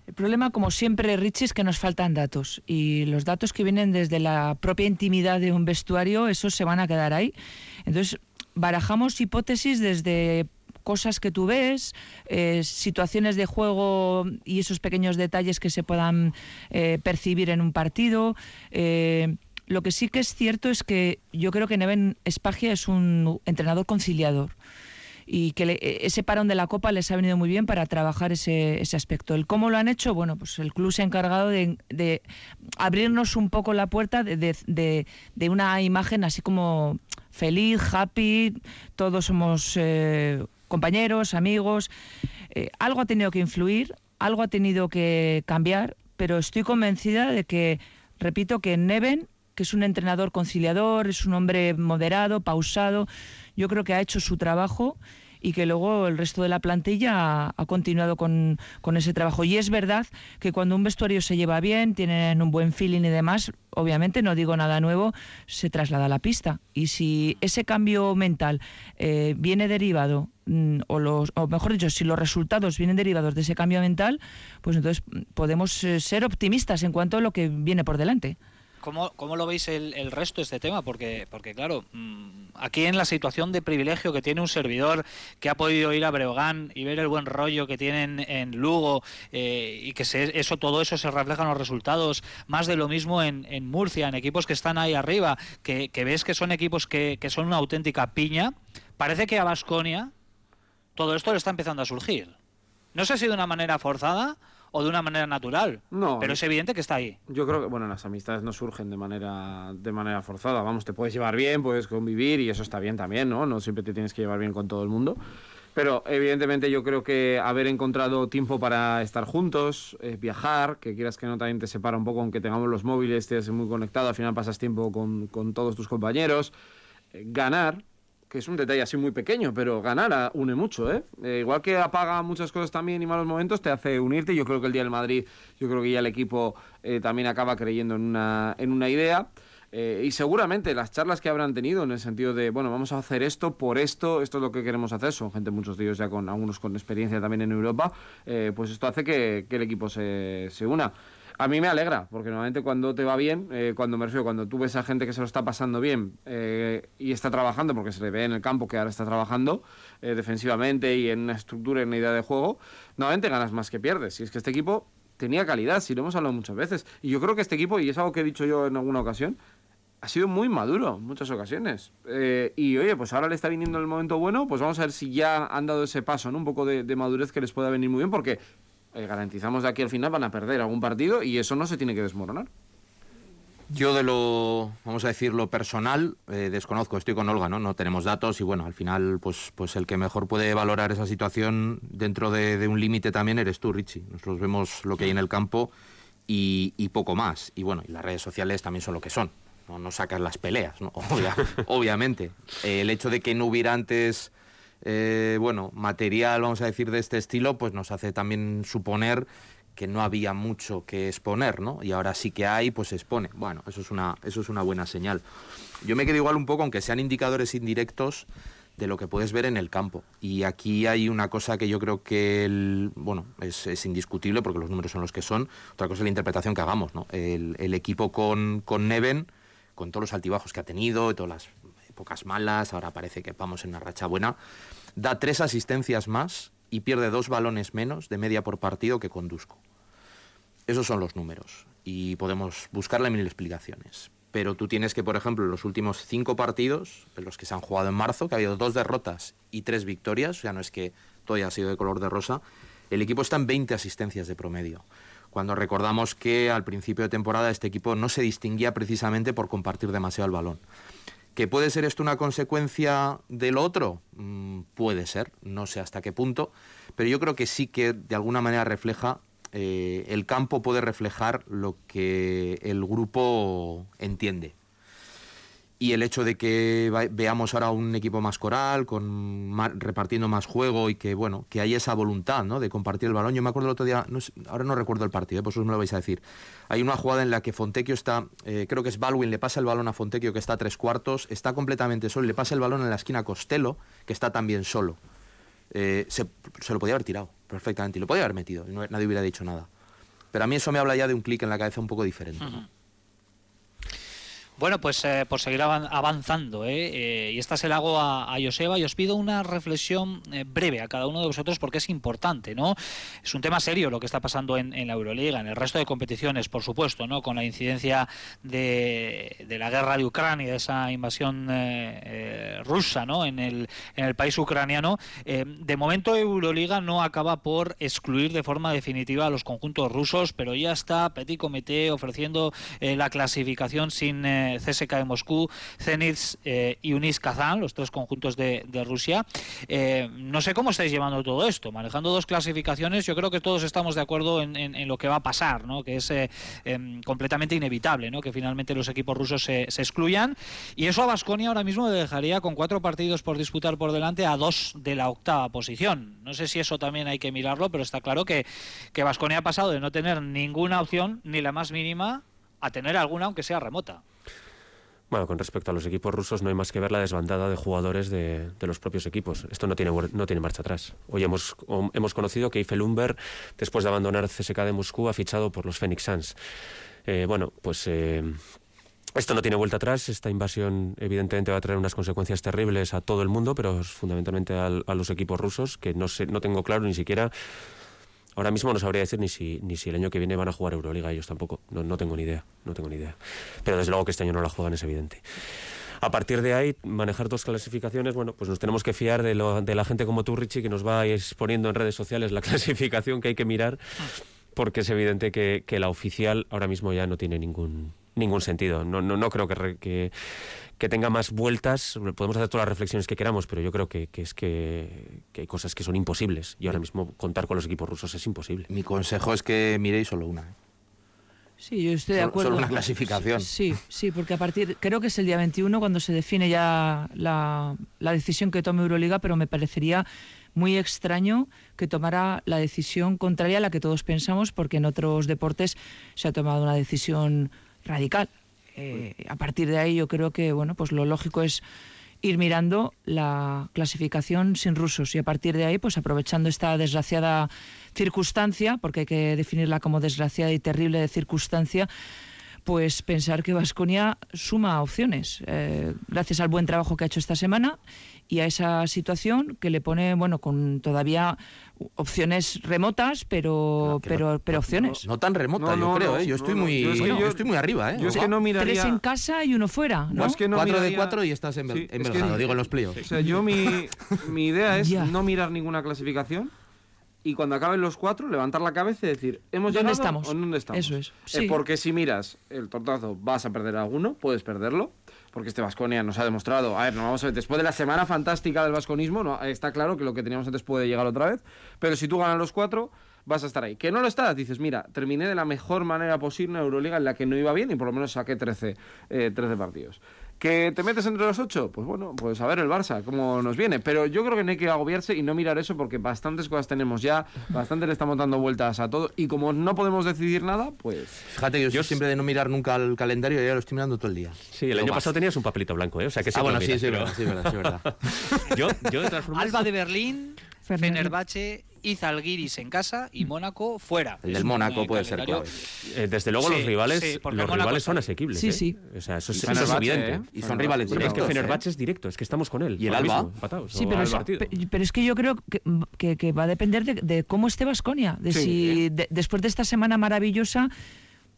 El problema, como siempre, Richie, es que nos faltan datos. Y los datos que vienen desde la propia intimidad de un vestuario, esos se van a quedar ahí. Entonces, barajamos hipótesis desde cosas que tú ves, eh, situaciones de juego y esos pequeños detalles que se puedan eh, percibir en un partido. Eh, lo que sí que es cierto es que yo creo que Neven Espagia es un entrenador conciliador y que e, ese parón de la Copa les ha venido muy bien para trabajar ese, ese aspecto. El cómo lo han hecho, bueno, pues el club se ha encargado de, abrirnos un poco la puerta de, una imagen así como feliz, happy, todos somos eh, compañeros, amigos. Eh, algo ha tenido que influir, algo ha tenido que cambiar, pero estoy convencida de que, repito, que Neven que es un entrenador conciliador, es un hombre moderado, pausado. Yo creo que ha hecho su trabajo y que luego el resto de la plantilla ha, continuado con, con, ese trabajo. Y es verdad que cuando un vestuario se lleva bien, tienen un buen feeling y demás, obviamente no digo nada nuevo, se traslada a la pista. Y si ese cambio mental eh, viene derivado mm, o, los, o mejor dicho, si los resultados vienen derivados de ese cambio mental, pues entonces mm, podemos eh, ser optimistas en cuanto a lo que viene por delante. ¿Cómo, ¿Cómo, lo veis el, el, resto de este tema? Porque, porque claro, mm, aquí en la situación de privilegio que tiene un servidor que ha podido ir a Breogán y ver el buen rollo que tienen en Lugo eh, y que se, eso todo eso se refleja en los resultados, más de lo mismo en, en Murcia, en equipos que están ahí arriba, que, que ves que son equipos que, son una auténtica piña, parece que a Basconia todo esto le está empezando a surgir. No sé si de una manera forzada o de una manera natural. No. Pero es evidente que está ahí. Yo creo que, bueno, las amistades no surgen de manera, de manera forzada. Vamos, te puedes llevar bien, puedes convivir y eso está bien también, ¿no? No siempre te tienes que llevar bien con todo el mundo. Pero evidentemente yo creo que haber encontrado tiempo para estar juntos, eh, viajar, que quieras que no también te separa un poco, aunque tengamos los móviles, estés muy conectado, al final pasas tiempo con, con todos tus compañeros, eh, ganar, que es un detalle así muy pequeño, pero ganar une mucho, ¿eh? ¿eh? Igual que apaga muchas cosas también y malos momentos, te hace unirte. Yo creo que el día del Madrid, yo creo que ya el equipo eh, también acaba creyendo en una, en una idea. Eh, y seguramente las charlas que habrán tenido en el sentido de, bueno, vamos a hacer esto por esto, esto es lo que queremos hacer, son gente, muchos de ellos ya con algunos con experiencia también en Europa, eh, pues esto hace que, que el equipo se, se una. A mí me alegra, porque normalmente cuando te va bien, eh, cuando me refiero, cuando tú ves a gente que se lo está pasando bien eh, y está trabajando, porque se le ve en el campo que ahora está trabajando eh, defensivamente y en una estructura, en una idea de juego, normalmente ganas más que pierdes. Y es que este equipo tenía calidad, si lo hemos hablado muchas veces. Y yo creo que este equipo, y es algo que he dicho yo en alguna ocasión, ha sido muy maduro en muchas ocasiones. Eh, y oye, pues ahora le está viniendo el momento bueno, pues vamos a ver si ya han dado ese paso, ¿no? Un poco de madurez que les pueda venir muy bien, porque eh, garantizamos de aquí al final van a perder algún partido y eso no se tiene que desmoronar. Yo de lo, vamos a decir, lo personal, eh, desconozco, estoy con Olga, ¿no? No tenemos datos y bueno, al final, pues, pues el que mejor puede valorar esa situación dentro de, un límite también eres tú, Richie. Nosotros vemos lo que hay en el campo y, poco más. Y bueno, y las redes sociales también son lo que son. No, no sacas las peleas, obviamente. El hecho de que no hubiera antes eh, bueno, material, vamos a decir, de este estilo, pues nos hace también suponer que no había mucho que exponer, ¿no? Y ahora sí que hay, pues se expone. Bueno, eso es una, eso es una buena señal. Yo me quedo igual un poco, aunque sean indicadores indirectos, de lo que puedes ver en el campo. Y aquí hay una cosa que yo creo que, el, bueno, es, indiscutible porque los números son los que son. Otra cosa es la interpretación que hagamos, ¿no? El, el equipo con, con Neven, con todos los altibajos que ha tenido, y todas las épocas malas, ahora parece que vamos en una racha buena, da tres asistencias más y pierde dos balones menos de media por partido que conduzco. Esos son los números y podemos buscarle mil explicaciones. Pero tú tienes que, por ejemplo, en los últimos cinco partidos, en los que se han jugado en marzo, que ha habido dos derrotas y tres victorias, o sea, no es que todo haya sido de color de rosa, el equipo está en 20 asistencias de promedio. Cuando recordamos que al principio de temporada este equipo no se distinguía precisamente por compartir demasiado el balón. ¿Que puede ser esto una consecuencia del otro? Mm, puede ser, no sé hasta qué punto, pero yo creo que sí que de alguna manera refleja, eh, el campo puede reflejar lo que el grupo entiende y el hecho de que veamos ahora un equipo más coral, con repartiendo más juego y que bueno, que hay esa voluntad ¿no? de compartir el balón. Yo me acuerdo el otro día, no sé, ahora no recuerdo el partido, por eso me lo vais a decir. Hay una jugada en la que Fontecchio está, eh, creo que es Baldwin, le pasa el balón a Fontecchio que está a tres cuartos, está completamente solo, le pasa el balón en la esquina a Costello, que está también solo. Eh, se, se, lo podía haber tirado perfectamente y lo podía haber metido, no, nadie hubiera dicho nada. Pero a mí eso me habla ya de un clic en la cabeza un poco diferente. ¿No? Bueno, pues eh, por seguir avanzando, ¿eh? Eh, y esta se la hago a, a, Joseba y os pido una reflexión eh, breve a cada uno de vosotros porque es importante, ¿no? Es un tema serio lo que está pasando en, en, la Euroliga, en el resto de competiciones, por supuesto, ¿no? Con la incidencia de, de la guerra de Ucrania, de esa invasión eh, rusa, ¿no? En el, en el país ucraniano. de momento Euroliga no acaba por excluir de forma definitiva a los conjuntos rusos, pero ya está Petit Comité ofreciendo la clasificación sin eh, CSK de Moscú, Zenit y Unis Kazán, los tres conjuntos de, Rusia. no sé cómo estáis llevando todo esto, manejando dos clasificaciones, yo creo que todos estamos de acuerdo en, lo que va a pasar, ¿no? que es em, completamente inevitable ¿no? que finalmente los equipos rusos se, excluyan. Y eso a Basconia ahora mismo le dejaría con cuatro partidos por disputar por delante a dos de la octava posición. No sé si eso también hay que mirarlo, pero está claro que Vasconia ha pasado de no tener ninguna opción, ni la más mínima, a tener alguna, aunque sea remota. Bueno, con respecto a los equipos rusos no hay más que ver la desbandada de jugadores de, los propios equipos. Esto no tiene, no tiene marcha atrás. Hoy hemos, hemos conocido que Eiffel Lumber, después de abandonar CSK de Moscú, ha fichado por los Phoenix Suns. Eh, bueno, pues eh, esto no tiene vuelta atrás. Esta invasión evidentemente va a traer unas consecuencias terribles a todo el mundo, pero fundamentalmente a, a los equipos rusos, que no, sé, no tengo claro ni siquiera Ahora mismo no sabría decir ni si, ni si el año que viene van a jugar Euroliga ellos tampoco. No, no tengo ni idea, no tengo ni idea. Pero desde luego que este año no la juegan es evidente. A partir de ahí, manejar dos clasificaciones, bueno, pues nos tenemos que fiar de, lo, de la gente como tú, Richie, que nos va exponiendo en redes sociales la clasificación que hay que mirar, porque es evidente que, que la oficial ahora mismo ya no tiene ningún, ningún sentido. No, no, no creo que, que, que tenga más vueltas. Podemos hacer todas las reflexiones que queramos, pero yo creo que, es que, hay cosas que son imposibles. Y ahora mismo contar con los equipos rusos es imposible. Mi consejo es que miréis solo una. ¿eh? Sí, yo estoy de acuerdo. Solo una clasificación. Sí, sí, porque a partir, creo que es el día 21 cuando se define ya la, la decisión que tome Euroliga, pero me parecería muy extraño que tomara la decisión contraria a la que todos pensamos, porque en otros deportes se ha tomado una decisión radical. Eh, a partir de ahí yo creo que bueno, pues lo lógico es ir mirando la clasificación sin rusos y a partir de ahí, pues aprovechando esta desgraciada circunstancia, porque hay que definirla como desgraciada y terrible de circunstancia, pues pensar que Vasconia suma opciones, eh, gracias al buen trabajo que ha hecho esta semana y a esa situación que le pone, bueno, con todavía opciones remotas, pero pero pero opciones. No, tan remota, yo creo, ¿eh? Yo estoy muy yo, estoy muy arriba, ¿eh? Yo es que no miraría tres en casa y uno fuera, ¿no? es que no cuatro de cuatro y estás en, sí, digo en los playoffs. O sea, yo mi, mi idea es no mirar ninguna clasificación y cuando acaben los cuatro levantar la cabeza y decir, ¿hemos ¿Dónde llegado estamos? o dónde estamos? Eso es. Eh, porque si miras el tortazo vas a perder alguno, puedes perderlo porque este Vasconia nos ha demostrado, a ver, no vamos a ver, después de la semana fantástica del vasconismo, no, está claro que lo que teníamos antes puede llegar otra vez, pero si tú ganas los cuatro, vas a estar ahí. Que no lo estás, dices, mira, terminé de la mejor manera posible en Euroliga en la que no iba bien y por lo menos saqué 13, 13 eh, partidos. ¿Que te metes entre los ocho? Pues bueno, pues a ver el Barça, cómo nos viene. Pero yo creo que no hay que agobiarse y no mirar eso porque bastantes cosas tenemos ya, bastante le estamos dando vueltas a todo y como no podemos decidir nada, pues... Fíjate, yo, yo siempre de no mirar nunca al calendario, ya lo estoy mirando todo el día. Sí, el año pasado tenías un papelito blanco, ¿eh? O sea que sí. Ah, bueno, sí, sí, verdad, sí, verdad, sí, verdad. yo, yo de Alba de Berlín, Fenerbahce y Zalgiris en casa y Mónaco fuera. El del Mónaco puede ser clave. Eh, desde luego los rivales, los rivales son asequibles. Sí, ¿eh? sí. O sea, eso, es, evidente. ¿eh? Y son rivales Es que Fenerbahce es directo, es que estamos con él. Y el Alba. sí, pero, pero, es que yo creo que, que, va a depender de, cómo esté Vasconia. De si después de esta semana maravillosa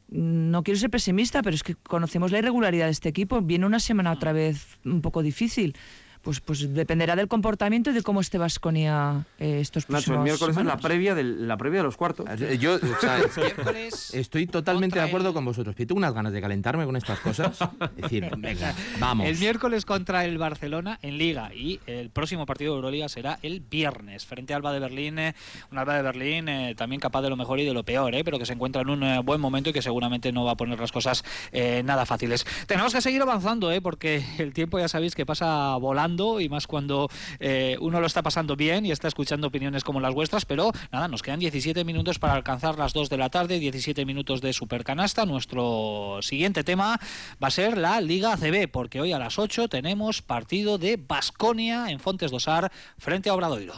no quiero ser pesimista, pero es que conocemos la irregularidad de este equipo. Viene una semana otra vez un poco difícil pues, pues dependerá del comportamiento y de cómo esté Vasconia eh, estos próximos Nacho, el miércoles es la previa, de, la previa de los cuartos. Yo, o sea, estoy totalmente de acuerdo con vosotros. Tengo unas ganas de calentarme con estas cosas. Es decir, venga, vamos. El miércoles contra el Barcelona en Liga y el próximo partido de Euroliga será el viernes frente a Alba de Berlín. Eh, un Alba de Berlín eh, también capaz de lo mejor y de lo peor, eh, pero que se encuentra en un buen momento y que seguramente no va a poner las cosas nada fáciles. Tenemos que seguir avanzando, eh, porque el tiempo ya sabéis que pasa volando y más cuando eh, uno lo está pasando bien y está escuchando opiniones como las vuestras, pero nada, nos quedan 17 minutos para alcanzar las 2 de la tarde, 17 minutos de Supercanasta. Nuestro siguiente tema va a ser la Liga CB, porque hoy a las 8 tenemos partido de Basconia en Fontes Dosar frente a Obradoiro.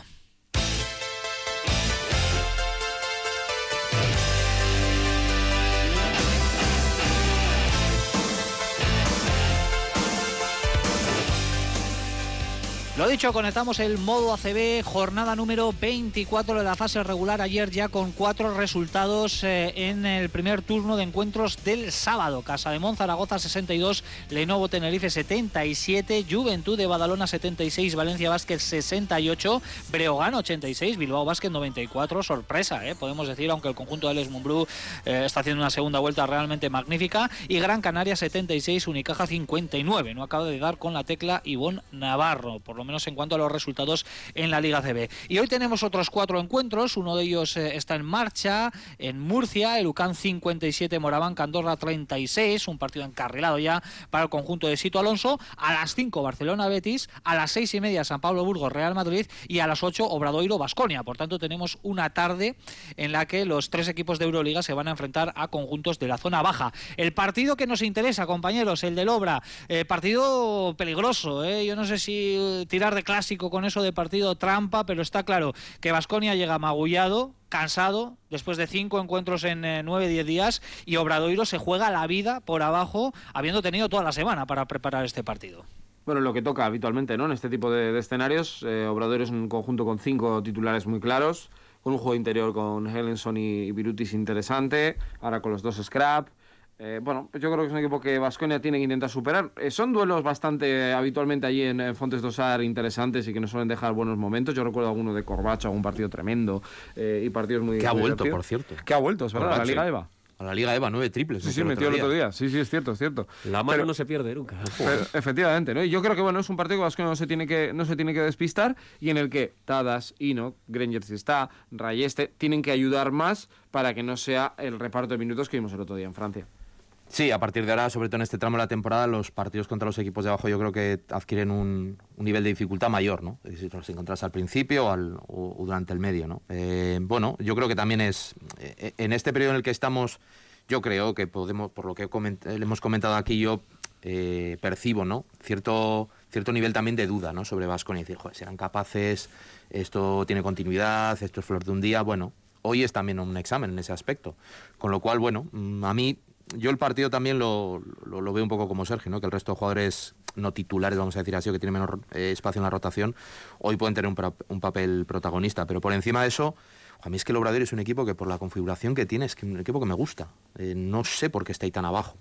Lo dicho, conectamos el modo ACB, jornada número 24 de la fase regular ayer ya con cuatro resultados eh, en el primer turno de encuentros del sábado. Casa de Zaragoza 62, Lenovo Tenerife 77, Juventud de Badalona 76, Valencia Vázquez 68, Breogán 86, Bilbao Vázquez 94, sorpresa, eh, podemos decir, aunque el conjunto de Les Mumbrú eh, está haciendo una segunda vuelta realmente magnífica, y Gran Canaria 76, Unicaja 59. No acaba de dar con la tecla Ivón Navarro, por lo menos en cuanto a los resultados en la Liga CB. Y hoy tenemos otros cuatro encuentros, uno de ellos eh, está en marcha en Murcia, el UCAN 57, Moraván, Candorra 36, un partido encarrilado ya para el conjunto de Sito Alonso, a las 5 Barcelona Betis, a las seis y media San Pablo Burgos Real Madrid y a las 8 Obradoiro Basconia. Por tanto, tenemos una tarde en la que los tres equipos de Euroliga se van a enfrentar a conjuntos de la zona baja. El partido que nos interesa, compañeros, el del Obra, eh, partido peligroso, eh. yo no sé si tirar de clásico con eso de partido trampa, pero está claro que Vasconia llega magullado, cansado, después de cinco encuentros en eh, nueve, diez días, y Obradoiro se juega la vida por abajo, habiendo tenido toda la semana para preparar este partido. Bueno, lo que toca habitualmente, ¿no? En este tipo de, escenarios, eh, Obradoiro es un conjunto con cinco titulares muy claros, con un juego interior con Helenson y Virutis interesante, ahora con los dos Scrap. Eh, bueno, yo creo que es un equipo que Vasconia tiene que intentar superar. Eh, son duelos bastante eh, habitualmente allí en, en Fontes Dosar interesantes y que nos suelen dejar buenos momentos. Yo recuerdo alguno de Corbacho, algún partido tremendo eh, y partidos muy Que ha vuelto, por cierto. Que ha vuelto, es verdad, a la Corbacho. Liga EVA. A la Liga EVA, nueve triples. Sí, sí, metió el otro día. Sí, sí, es cierto, es cierto. La mano Pero- no se pierde nunca. Pero, efectivamente, ¿no? Y yo creo que bueno, es un partido que Vasconia no se tiene que no se tiene que despistar y en el que Tadas, Ino, Granger si está, Rayeste tienen que ayudar más para que no sea el reparto de minutos que vimos el otro día en Francia. Sí, a partir de ahora, sobre todo en este tramo de la temporada, los partidos contra los equipos de abajo yo creo que adquieren un, nivel de dificultad mayor, ¿no? Si los encontrás al principio o, al- o- durante el medio, ¿no? Eh, bueno, yo creo que también es, eh, en este periodo en el que estamos, yo creo que podemos, por lo que coment- le hemos comentado aquí, yo eh, percibo, ¿no? Cierto, cierto nivel también de duda, ¿no? Sobre Vasconia decir, joder, serán capaces, esto tiene continuidad, esto es flor de un día, bueno, hoy es también un examen en ese aspecto. Con lo cual, bueno, mm, a mí, yo el partido también lo, lo, veo un poco como Sergio, ¿no? Que el resto de jugadores no titulares, vamos a decir así, o que tienen menor eh, espacio en la rotación, hoy pueden tener un, papel protagonista. Pero por encima de eso, a mí es que el Obrador es un equipo que por la configuración que tiene, es que un equipo que me gusta. Eh, no sé por qué está ahí tan abajo.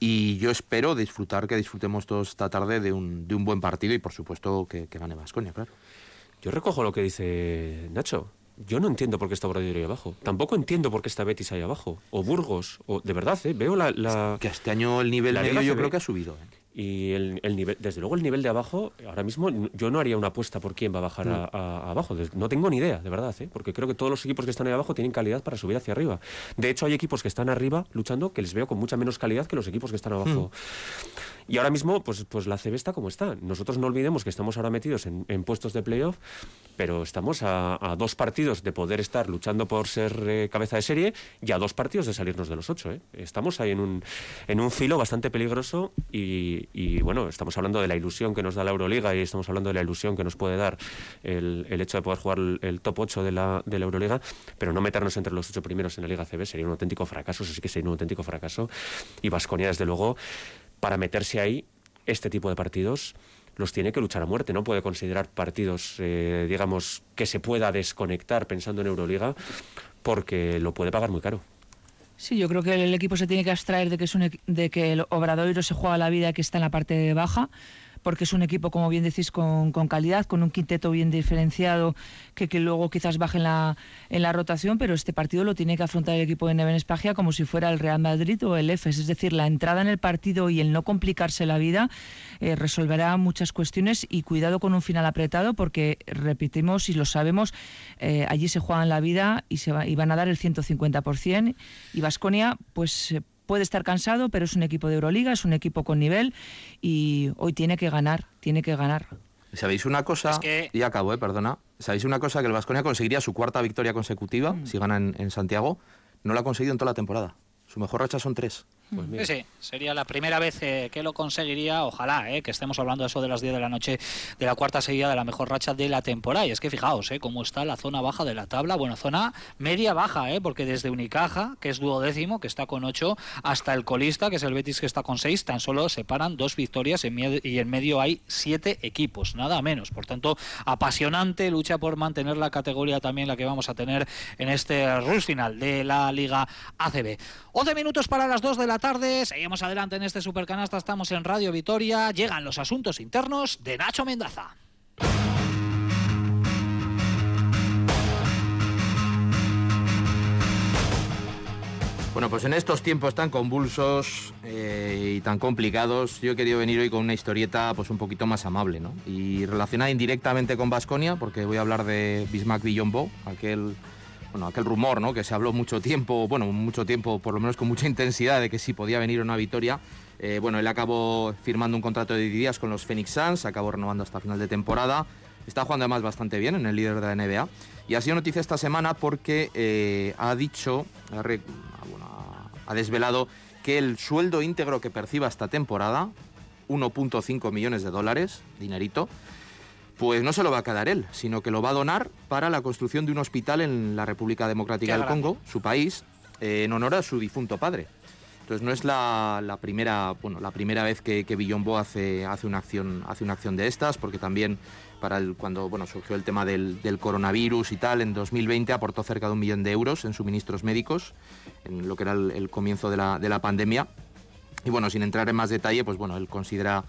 Y yo espero disfrutar, que disfrutemos todos esta tarde de un, de un buen partido y por supuesto que, que gane Vasconia, claro. Yo recojo lo que dice Nacho. Yo no entiendo por qué está Obradoiro ahí abajo. Tampoco entiendo por qué está Betis ahí abajo. O Burgos. O, de verdad, ¿eh? veo la, la- Que este año el nivel medio yo creo que ha subido. ¿eh? Y el, el nivel, desde luego el nivel de abajo, ahora mismo yo no haría una apuesta por quién va a bajar a, a- abajo. No tengo ni idea, de verdad, ¿eh? porque creo que todos los equipos que están ahí abajo tienen calidad para subir hacia arriba. De hecho, hay equipos que están arriba luchando que les veo con mucha menos calidad que los equipos que están abajo. Y ahora mismo, pues, pues la CB está como está. Nosotros no olvidemos que estamos ahora metidos en, en puestos de playoff, pero estamos a, dos partidos de poder estar luchando por ser eh, cabeza de serie y a dos partidos de salirnos de los ocho. ¿eh? Estamos ahí en un, en un filo bastante peligroso y, bueno, estamos hablando de la ilusión que nos da la Euroliga y estamos hablando de la ilusión que nos puede dar el, el hecho de poder jugar el, el top 8 de la, de la Euroliga, pero no meternos entre los ocho primeros en la Liga CB sería un auténtico fracaso, eso sí que sería un auténtico fracaso. Y Vasconia, desde luego, para meterse ahí, este tipo de partidos los tiene que luchar a muerte. No puede considerar partidos, eh, digamos, que se pueda desconectar pensando en Euroliga, porque lo puede pagar muy caro. Sí, yo creo que el equipo se tiene que abstraer de que, es un, de que el Obradoiro se juega la vida que está en la parte baja, porque es un equipo, como bien decís, con, calidad, con un quinteto bien diferenciado, que, que luego quizás baje en la, en la rotación, pero este partido lo tiene que afrontar el equipo de Neven Espagia como si fuera el Real Madrid o el EFES. Es decir, la entrada en el partido y el no complicarse la vida eh, resolverá muchas cuestiones y cuidado con un final apretado, porque repetimos y lo sabemos, eh, allí se juegan la vida y, se va- y van a dar el 150%. Y Vasconia, pues eh, puede estar cansado, pero es un equipo de Euroliga, es un equipo con nivel y hoy tiene que ganar, tiene que ganar. ¿Sabéis una cosa? Es que- Y acabo, eh, perdona. ¿Sabéis una cosa? Que el Vasconia conseguiría su cuarta victoria consecutiva si gana en, en Santiago. No la ha conseguido en toda la temporada. Su mejor racha son tres. Pues sí, sería la primera vez eh, que lo conseguiría, ojalá, eh, que estemos hablando de eso de las 10 de la noche de la cuarta seguida de la mejor racha de la temporada. Y es que fijaos eh, cómo está la zona baja de la tabla, bueno, zona media baja, eh, porque desde Unicaja, que es duodécimo, que está con 8, hasta el colista, que es el Betis, que está con 6, tan solo separan dos victorias y en medio hay siete equipos, nada menos. Por tanto, apasionante lucha por mantener la categoría también la que vamos a tener en este rush final de la Liga ACB. 11 minutos para las 2 de la tarde. Seguimos adelante en este Supercanasta. Estamos en Radio Vitoria. Llegan los asuntos internos de Nacho Mendaza. Bueno, pues en estos tiempos tan convulsos eh, y tan complicados, yo he querido venir hoy con una historieta pues un poquito más amable, ¿no? Y relacionada indirectamente con Vasconia, porque voy a hablar de Bismarck Villombo, aquel bueno, aquel rumor, ¿no? Que se habló mucho tiempo, bueno, mucho tiempo, por lo menos con mucha intensidad, de que sí podía venir una victoria. Eh, bueno, él acabó firmando un contrato de 10 días con los Phoenix Suns, acabó renovando hasta final de temporada. Está jugando además bastante bien en el líder de la NBA. Y ha sido noticia esta semana porque eh, ha dicho, ha, ha desvelado que el sueldo íntegro que perciba esta temporada, 1.5 millones de dólares, dinerito, pues no se lo va a quedar él, sino que lo va a donar para la construcción de un hospital en la República Democrática del Congo, su país, eh, en honor a su difunto padre. Entonces no es la, primera, bueno, la primera vez que, que Billombo hace, hace, una acción, hace una acción de estas, porque también para el, cuando bueno, surgió el tema del, coronavirus y tal, en 2020 aportó cerca de un millón de euros en suministros médicos, en lo que era el, comienzo de la, de la pandemia. Y bueno, sin entrar en más detalle, pues bueno, él considera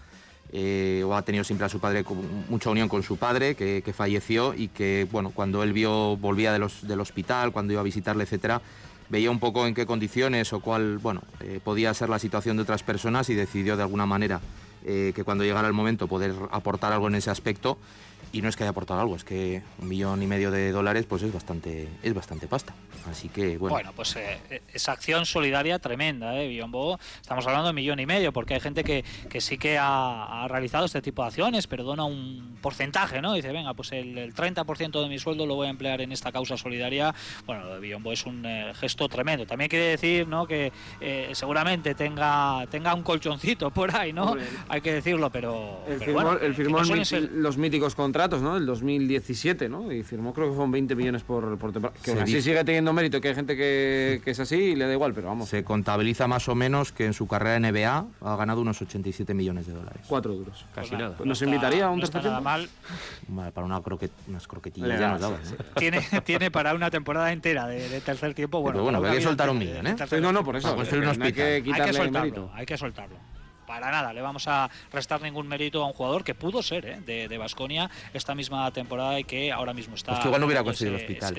eh, o ha tenido siempre a su padre mucha unión con su padre, que, falleció y que, bueno, cuando él vio, volvía de los, del hospital, cuando iba a visitarle, etcétera, veía un poco en qué condiciones o cuál, bueno, eh, podía ser la situación de otras personas y decidió de alguna manera eh, que cuando llegara el momento poder aportar algo en ese aspecto y no es que haya aportado algo, es que un millón y medio de dólares pues es bastante, es bastante pasta. Así que bueno. Bueno, pues eh, esa acción solidaria tremenda, ¿eh? Biombo. Estamos hablando de un millón y medio, porque hay gente que, que sí que ha, realizado este tipo de acciones, pero dona un porcentaje, ¿no? Dice, venga, pues el, 30% de mi sueldo lo voy a emplear en esta causa solidaria. Bueno, lo de Biombo es un eh, gesto tremendo. También quiere decir, ¿no? Que eh, seguramente tenga, tenga un colchoncito por ahí, ¿no? Hay que decirlo, pero. El firmó, los míticos contratos ¿no? El 2017, ¿no? Y firmó, creo que fueron 20 millones por, por temporada. Que así sigue teniendo mérito, que hay gente que, es así y le da igual, pero vamos. Se contabiliza más o menos que en su carrera en NBA ha ganado unos 87 millones de dólares. Cuatro duros. Casi nada. ¿Nos invitaría a un no tercer nada mal. para una unas croquetillas ya nos daban. Tiene, tiene para una temporada entera de, tercer tiempo. Bueno, pero bueno, hay que soltar un millón, ¿eh? no, no, por eso. Hay que, hay que soltarlo. Hay que soltarlo para nada le vamos a restar ningún mérito a un jugador que pudo ser ¿eh? de Basconia esta misma temporada y que ahora mismo está. Pues igual no hubiera conseguido el hospital.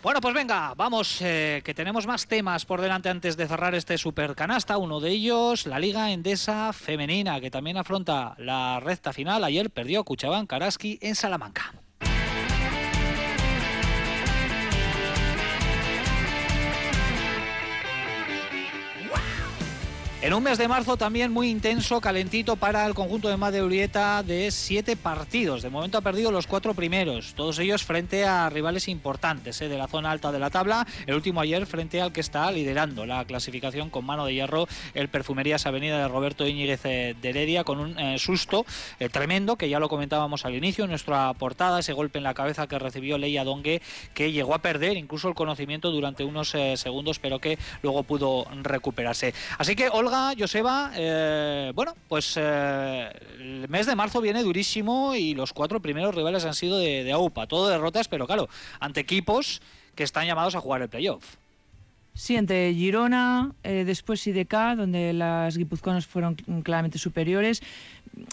Bueno, pues venga, vamos, eh, que tenemos más temas por delante antes de cerrar este supercanasta. Uno de ellos, la Liga Endesa Femenina, que también afronta la recta final. Ayer perdió Cuchabán Karaski en Salamanca. En un mes de marzo también muy intenso, calentito para el conjunto de Madrid de siete partidos. De momento ha perdido los cuatro primeros, todos ellos frente a rivales importantes eh, de la zona alta de la tabla. El último ayer frente al que está liderando la clasificación con mano de hierro, el Perfumerías Avenida de Roberto Íñiguez eh, de Heredia, con un eh, susto tremendo que ya lo comentábamos al inicio en nuestra portada, ese golpe en la cabeza que recibió Leia Dongue, que llegó a perder incluso el conocimiento durante unos segundos, pero que luego pudo recuperarse. Así que Olga, Joseba, eh, bueno, pues eh, el mes de marzo viene durísimo y los cuatro primeros rivales han sido de, AUPA, todo derrotas, pero claro, ante equipos que están llamados a jugar el playoff. Sí, ante Girona, eh, después IDK, donde las guipuzcoanas fueron claramente superiores.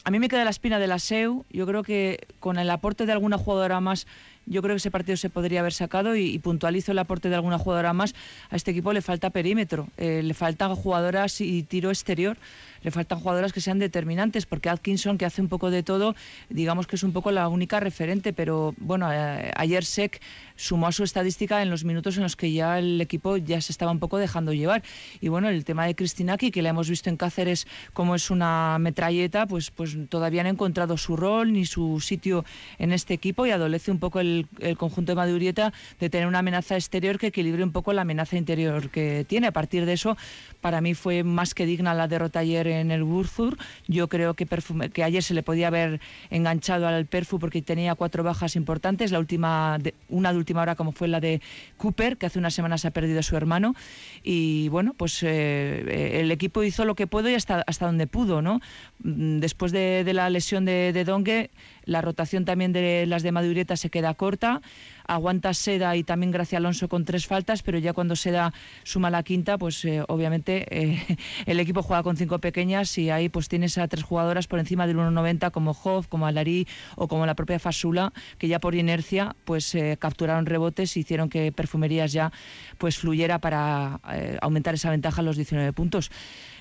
A mí me queda la espina de la SEU. Yo creo que con el aporte de alguna jugadora más yo creo que ese partido se podría haber sacado y, puntualizo el aporte de alguna jugadora más. A este equipo le falta perímetro, eh, le faltan jugadoras y tiro exterior le faltan jugadoras que sean determinantes, porque Atkinson, que hace un poco de todo, digamos que es un poco la única referente, pero bueno, eh, ayer Sec sumó a su estadística en los minutos en los que ya el equipo ya se estaba un poco dejando llevar. Y bueno, el tema de Cristinaki, que la hemos visto en Cáceres como es una metralleta, pues, pues todavía no ha encontrado su rol ni su sitio en este equipo y adolece un poco el, conjunto de Madurieta de tener una amenaza exterior que equilibre un poco la amenaza interior que tiene. A partir de eso, para mí fue más que digna la derrota ayer en el Burzur. Yo creo que, que ayer se le podía haber enganchado al Perfu porque tenía cuatro bajas importantes. La última, una de última hora como fue la de Cooper, que hace unas semanas ha perdido a su hermano. Y bueno, pues eh, el equipo hizo lo que pudo y hasta, hasta donde pudo, ¿no? Mm, después de, la lesión de, de Dongue, la rotación también de las de Madureta se queda corta. Aguanta Seda y también Gracia Alonso con tres faltas, pero ya cuando Seda suma la quinta, pues eh, obviamente eh, el equipo juega con cinco pequeñas y ahí pues tienes a tres jugadoras por encima del 1.90 como Hoff, como Alarí o como la propia Fasula, que ya por inercia pues eh, capturaron rebotes y hicieron que Perfumerías ya pues fluyera para aumentar esa ventaja a los 19 puntos.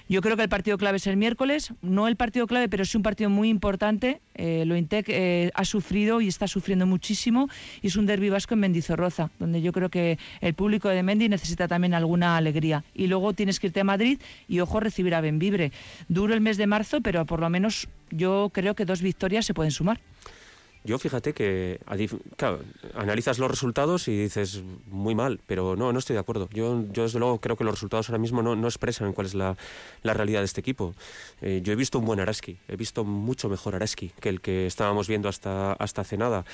Yo creo que el partido clave es el miércoles, no el partido clave, pero sí un partido muy importante. Eh, Lointec eh, ha sufrido y está sufriendo muchísimo y es un derbi vasco en Mendizorroza, donde yo creo que el público de Mendi necesita también alguna alegría. Y luego tienes que irte a Madrid y ojo recibir a Benvibre. Duro el mes de marzo, pero por lo menos yo creo que dos victorias se pueden sumar. Yo fíjate que, claro, analizas los resultados y dices muy mal, pero no, no estoy de acuerdo. Yo, yo desde luego creo que los resultados ahora mismo no, no expresan cuál es la, la, realidad de este equipo. Eh, yo he visto un buen Araski, he visto mucho mejor Araski que el que estábamos viendo hasta, hasta hace nada.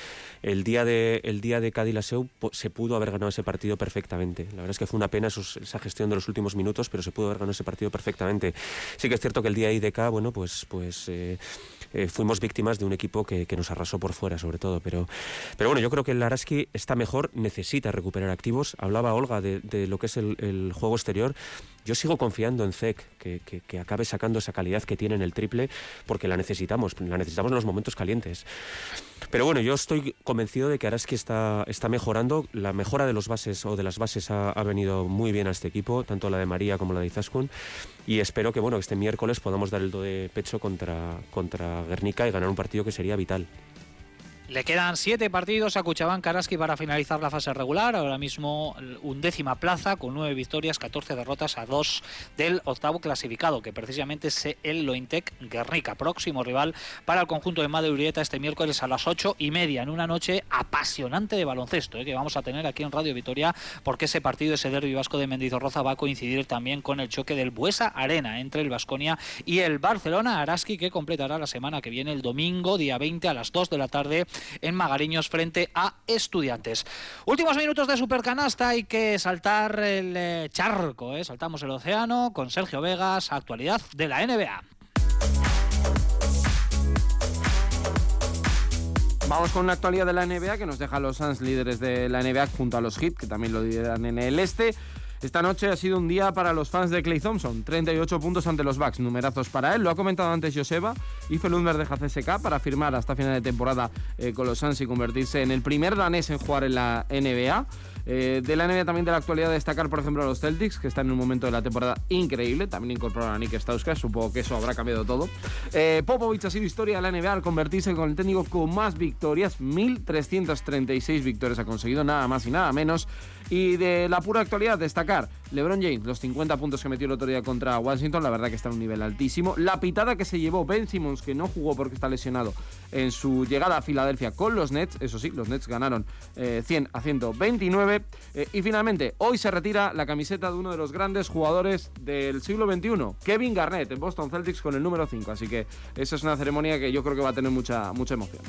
El día de, el día de Cádiz-Laseu se pudo haber ganado ese partido perfectamente. La verdad es que fue una pena esa gestión de los últimos minutos, pero se pudo haber ganado ese partido perfectamente. Sí que es cierto que el día de IDK, bueno, pues, pues eh, eh, fuimos víctimas de un equipo que, que nos arrasó por fuera, sobre todo. Pero, pero bueno, yo creo que el Araski está mejor, necesita recuperar activos. Hablaba Olga de, de lo que es el, el, juego exterior. Yo sigo confiando en Zek, que, que, que, acabe sacando esa calidad que tiene en el triple, porque la necesitamos, la necesitamos en los momentos calientes. Pero bueno, yo estoy convencido de que Araski está, está mejorando. La mejora de los bases o de las bases ha, ha, venido muy bien a este equipo, tanto la de María como la de Izaskun. Y espero que bueno, este miércoles podamos dar el do de pecho contra, contra Guernica y ganar un partido que sería vital. Le quedan siete partidos a Cuchabán Karaski para finalizar la fase regular. Ahora mismo undécima plaza con nueve victorias, 14 derrotas a dos del octavo clasificado, que precisamente es el Lointec Guernica, próximo rival para el conjunto de Madrid este miércoles a las ocho y media, en una noche apasionante de baloncesto, ¿eh? que vamos a tener aquí en Radio Vitoria, porque ese partido, ese derbi vasco de Mendizorroza, va a coincidir también con el choque del Buesa Arena entre el Vasconia y el Barcelona Araski, que completará la semana que viene, el domingo, día 20 a las 2 de la tarde en Magariños frente a Estudiantes. Últimos minutos de Supercanasta, hay que saltar el eh, charco, ¿eh? saltamos el océano con Sergio Vegas, actualidad de la NBA. Vamos con una actualidad de la NBA que nos deja los Suns líderes de la NBA junto a los Heat, que también lo lideran en el este. Esta noche ha sido un día para los fans de Clay Thompson. 38 puntos ante los Bucks, numerazos para él. Lo ha comentado antes Joseba. Hizo el de CSK para firmar hasta final de temporada eh, con los Suns y convertirse en el primer danés en jugar en la NBA. Eh, de la NBA también de la actualidad destacar, por ejemplo, a los Celtics, que están en un momento de la temporada increíble. También incorporaron a Nick Stauskas, supongo que eso habrá cambiado todo. Eh, Popovich ha sido historia de la NBA al convertirse con el técnico con más victorias. 1.336 victorias ha conseguido, nada más y nada menos. Y de la pura actualidad, destacar LeBron James, los 50 puntos que metió el otro día contra Washington, la verdad que está en un nivel altísimo. La pitada que se llevó Ben Simmons, que no jugó porque está lesionado en su llegada a Filadelfia con los Nets, eso sí, los Nets ganaron 100 eh, a 129. Eh, y finalmente, hoy se retira la camiseta de uno de los grandes jugadores del siglo XXI, Kevin Garnett, en Boston Celtics con el número 5. Así que esa es una ceremonia que yo creo que va a tener mucha, mucha emoción.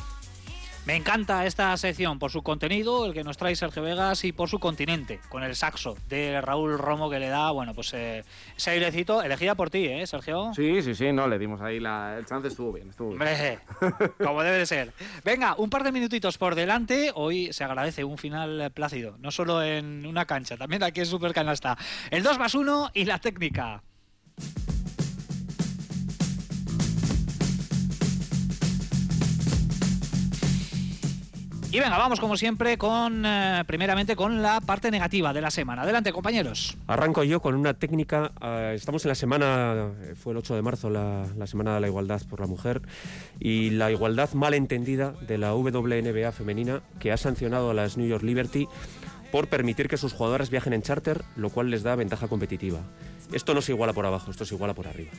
Me encanta esta sección por su contenido, el que nos trae Sergio Vegas, y por su continente, con el saxo de Raúl Romo que le da, bueno, pues eh, ese airecito, elegida por ti, ¿eh, Sergio? Sí, sí, sí, no, le dimos ahí la, el chance, estuvo bien, estuvo bien. como debe de ser. Venga, un par de minutitos por delante, hoy se agradece un final plácido, no solo en una cancha, también aquí en Supercanasta. El 2 más 1 y la técnica. Y venga, vamos como siempre con eh, primeramente con la parte negativa de la semana. Adelante, compañeros. Arranco yo con una técnica. Eh, estamos en la semana, eh, fue el 8 de marzo, la, la, semana de la igualdad por la mujer, y la igualdad mal entendida de la WNBA femenina que ha sancionado a las New York Liberty por permitir que sus jugadoras viajen en charter, lo cual les da ventaja competitiva. Esto no se iguala por abajo, esto se iguala por arriba.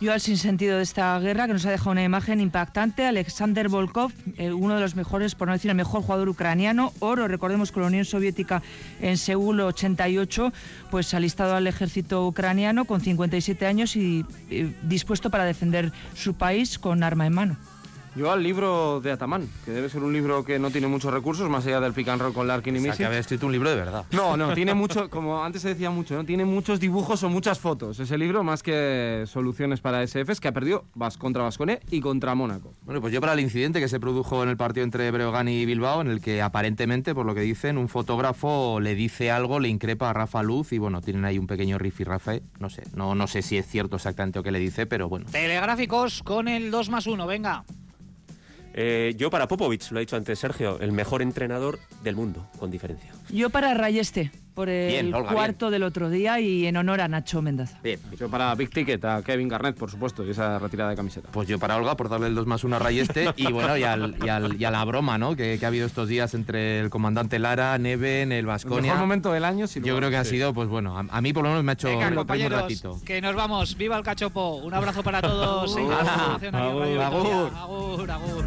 Yo al sinsentido de esta guerra, que nos ha dejado una imagen impactante, Alexander Volkov, eh, uno de los mejores, por no decir el mejor jugador ucraniano, oro, recordemos con la Unión Soviética en Seúl 88, pues alistado al ejército ucraniano con 57 años y eh, dispuesto para defender su país con arma en mano. Yo al libro de Atamán, que debe ser un libro que no tiene muchos recursos, más allá del pick and roll con Larkin y O sea, que había escrito un libro de verdad. No, no, tiene mucho, como antes se decía mucho, ¿no? Tiene muchos dibujos o muchas fotos. Ese libro, más que soluciones para SFs, que ha perdido Vas contra Vascone y contra Mónaco. Bueno, pues yo para el incidente que se produjo en el partido entre Breogán y Bilbao, en el que aparentemente, por lo que dicen, un fotógrafo le dice algo, le increpa a Rafa Luz y bueno, tienen ahí un pequeño riff y Rafa, no sé, no, no sé si es cierto exactamente lo que le dice, pero bueno. Telegráficos con el 2 más 1, venga. Eh, yo para Popovich, lo ha dicho antes Sergio, el mejor entrenador del mundo, con diferencia. Yo para Rayeste, por el Bien, Olga, cuarto del otro día y en honor a Nacho Mendaza. Bien, Yo para Big Ticket, a Kevin Garnett, por supuesto, y esa retirada de camiseta. Pues yo para Olga por darle el 2 más 1 a Rayeste y bueno, y, al- y al- y a la broma, ¿no? Que, que ha habido estos días entre el comandante Lara, Neven, el El Vasconia. mejor momento del año, sin Yo creo que ha Sí. sido, pues bueno, a, a mí por lo menos me ha hecho Venga, reír un compañeros, ratito. que nos vamos. ¡Viva el cachopo! Un abrazo para todos. Agur. Agur. agur.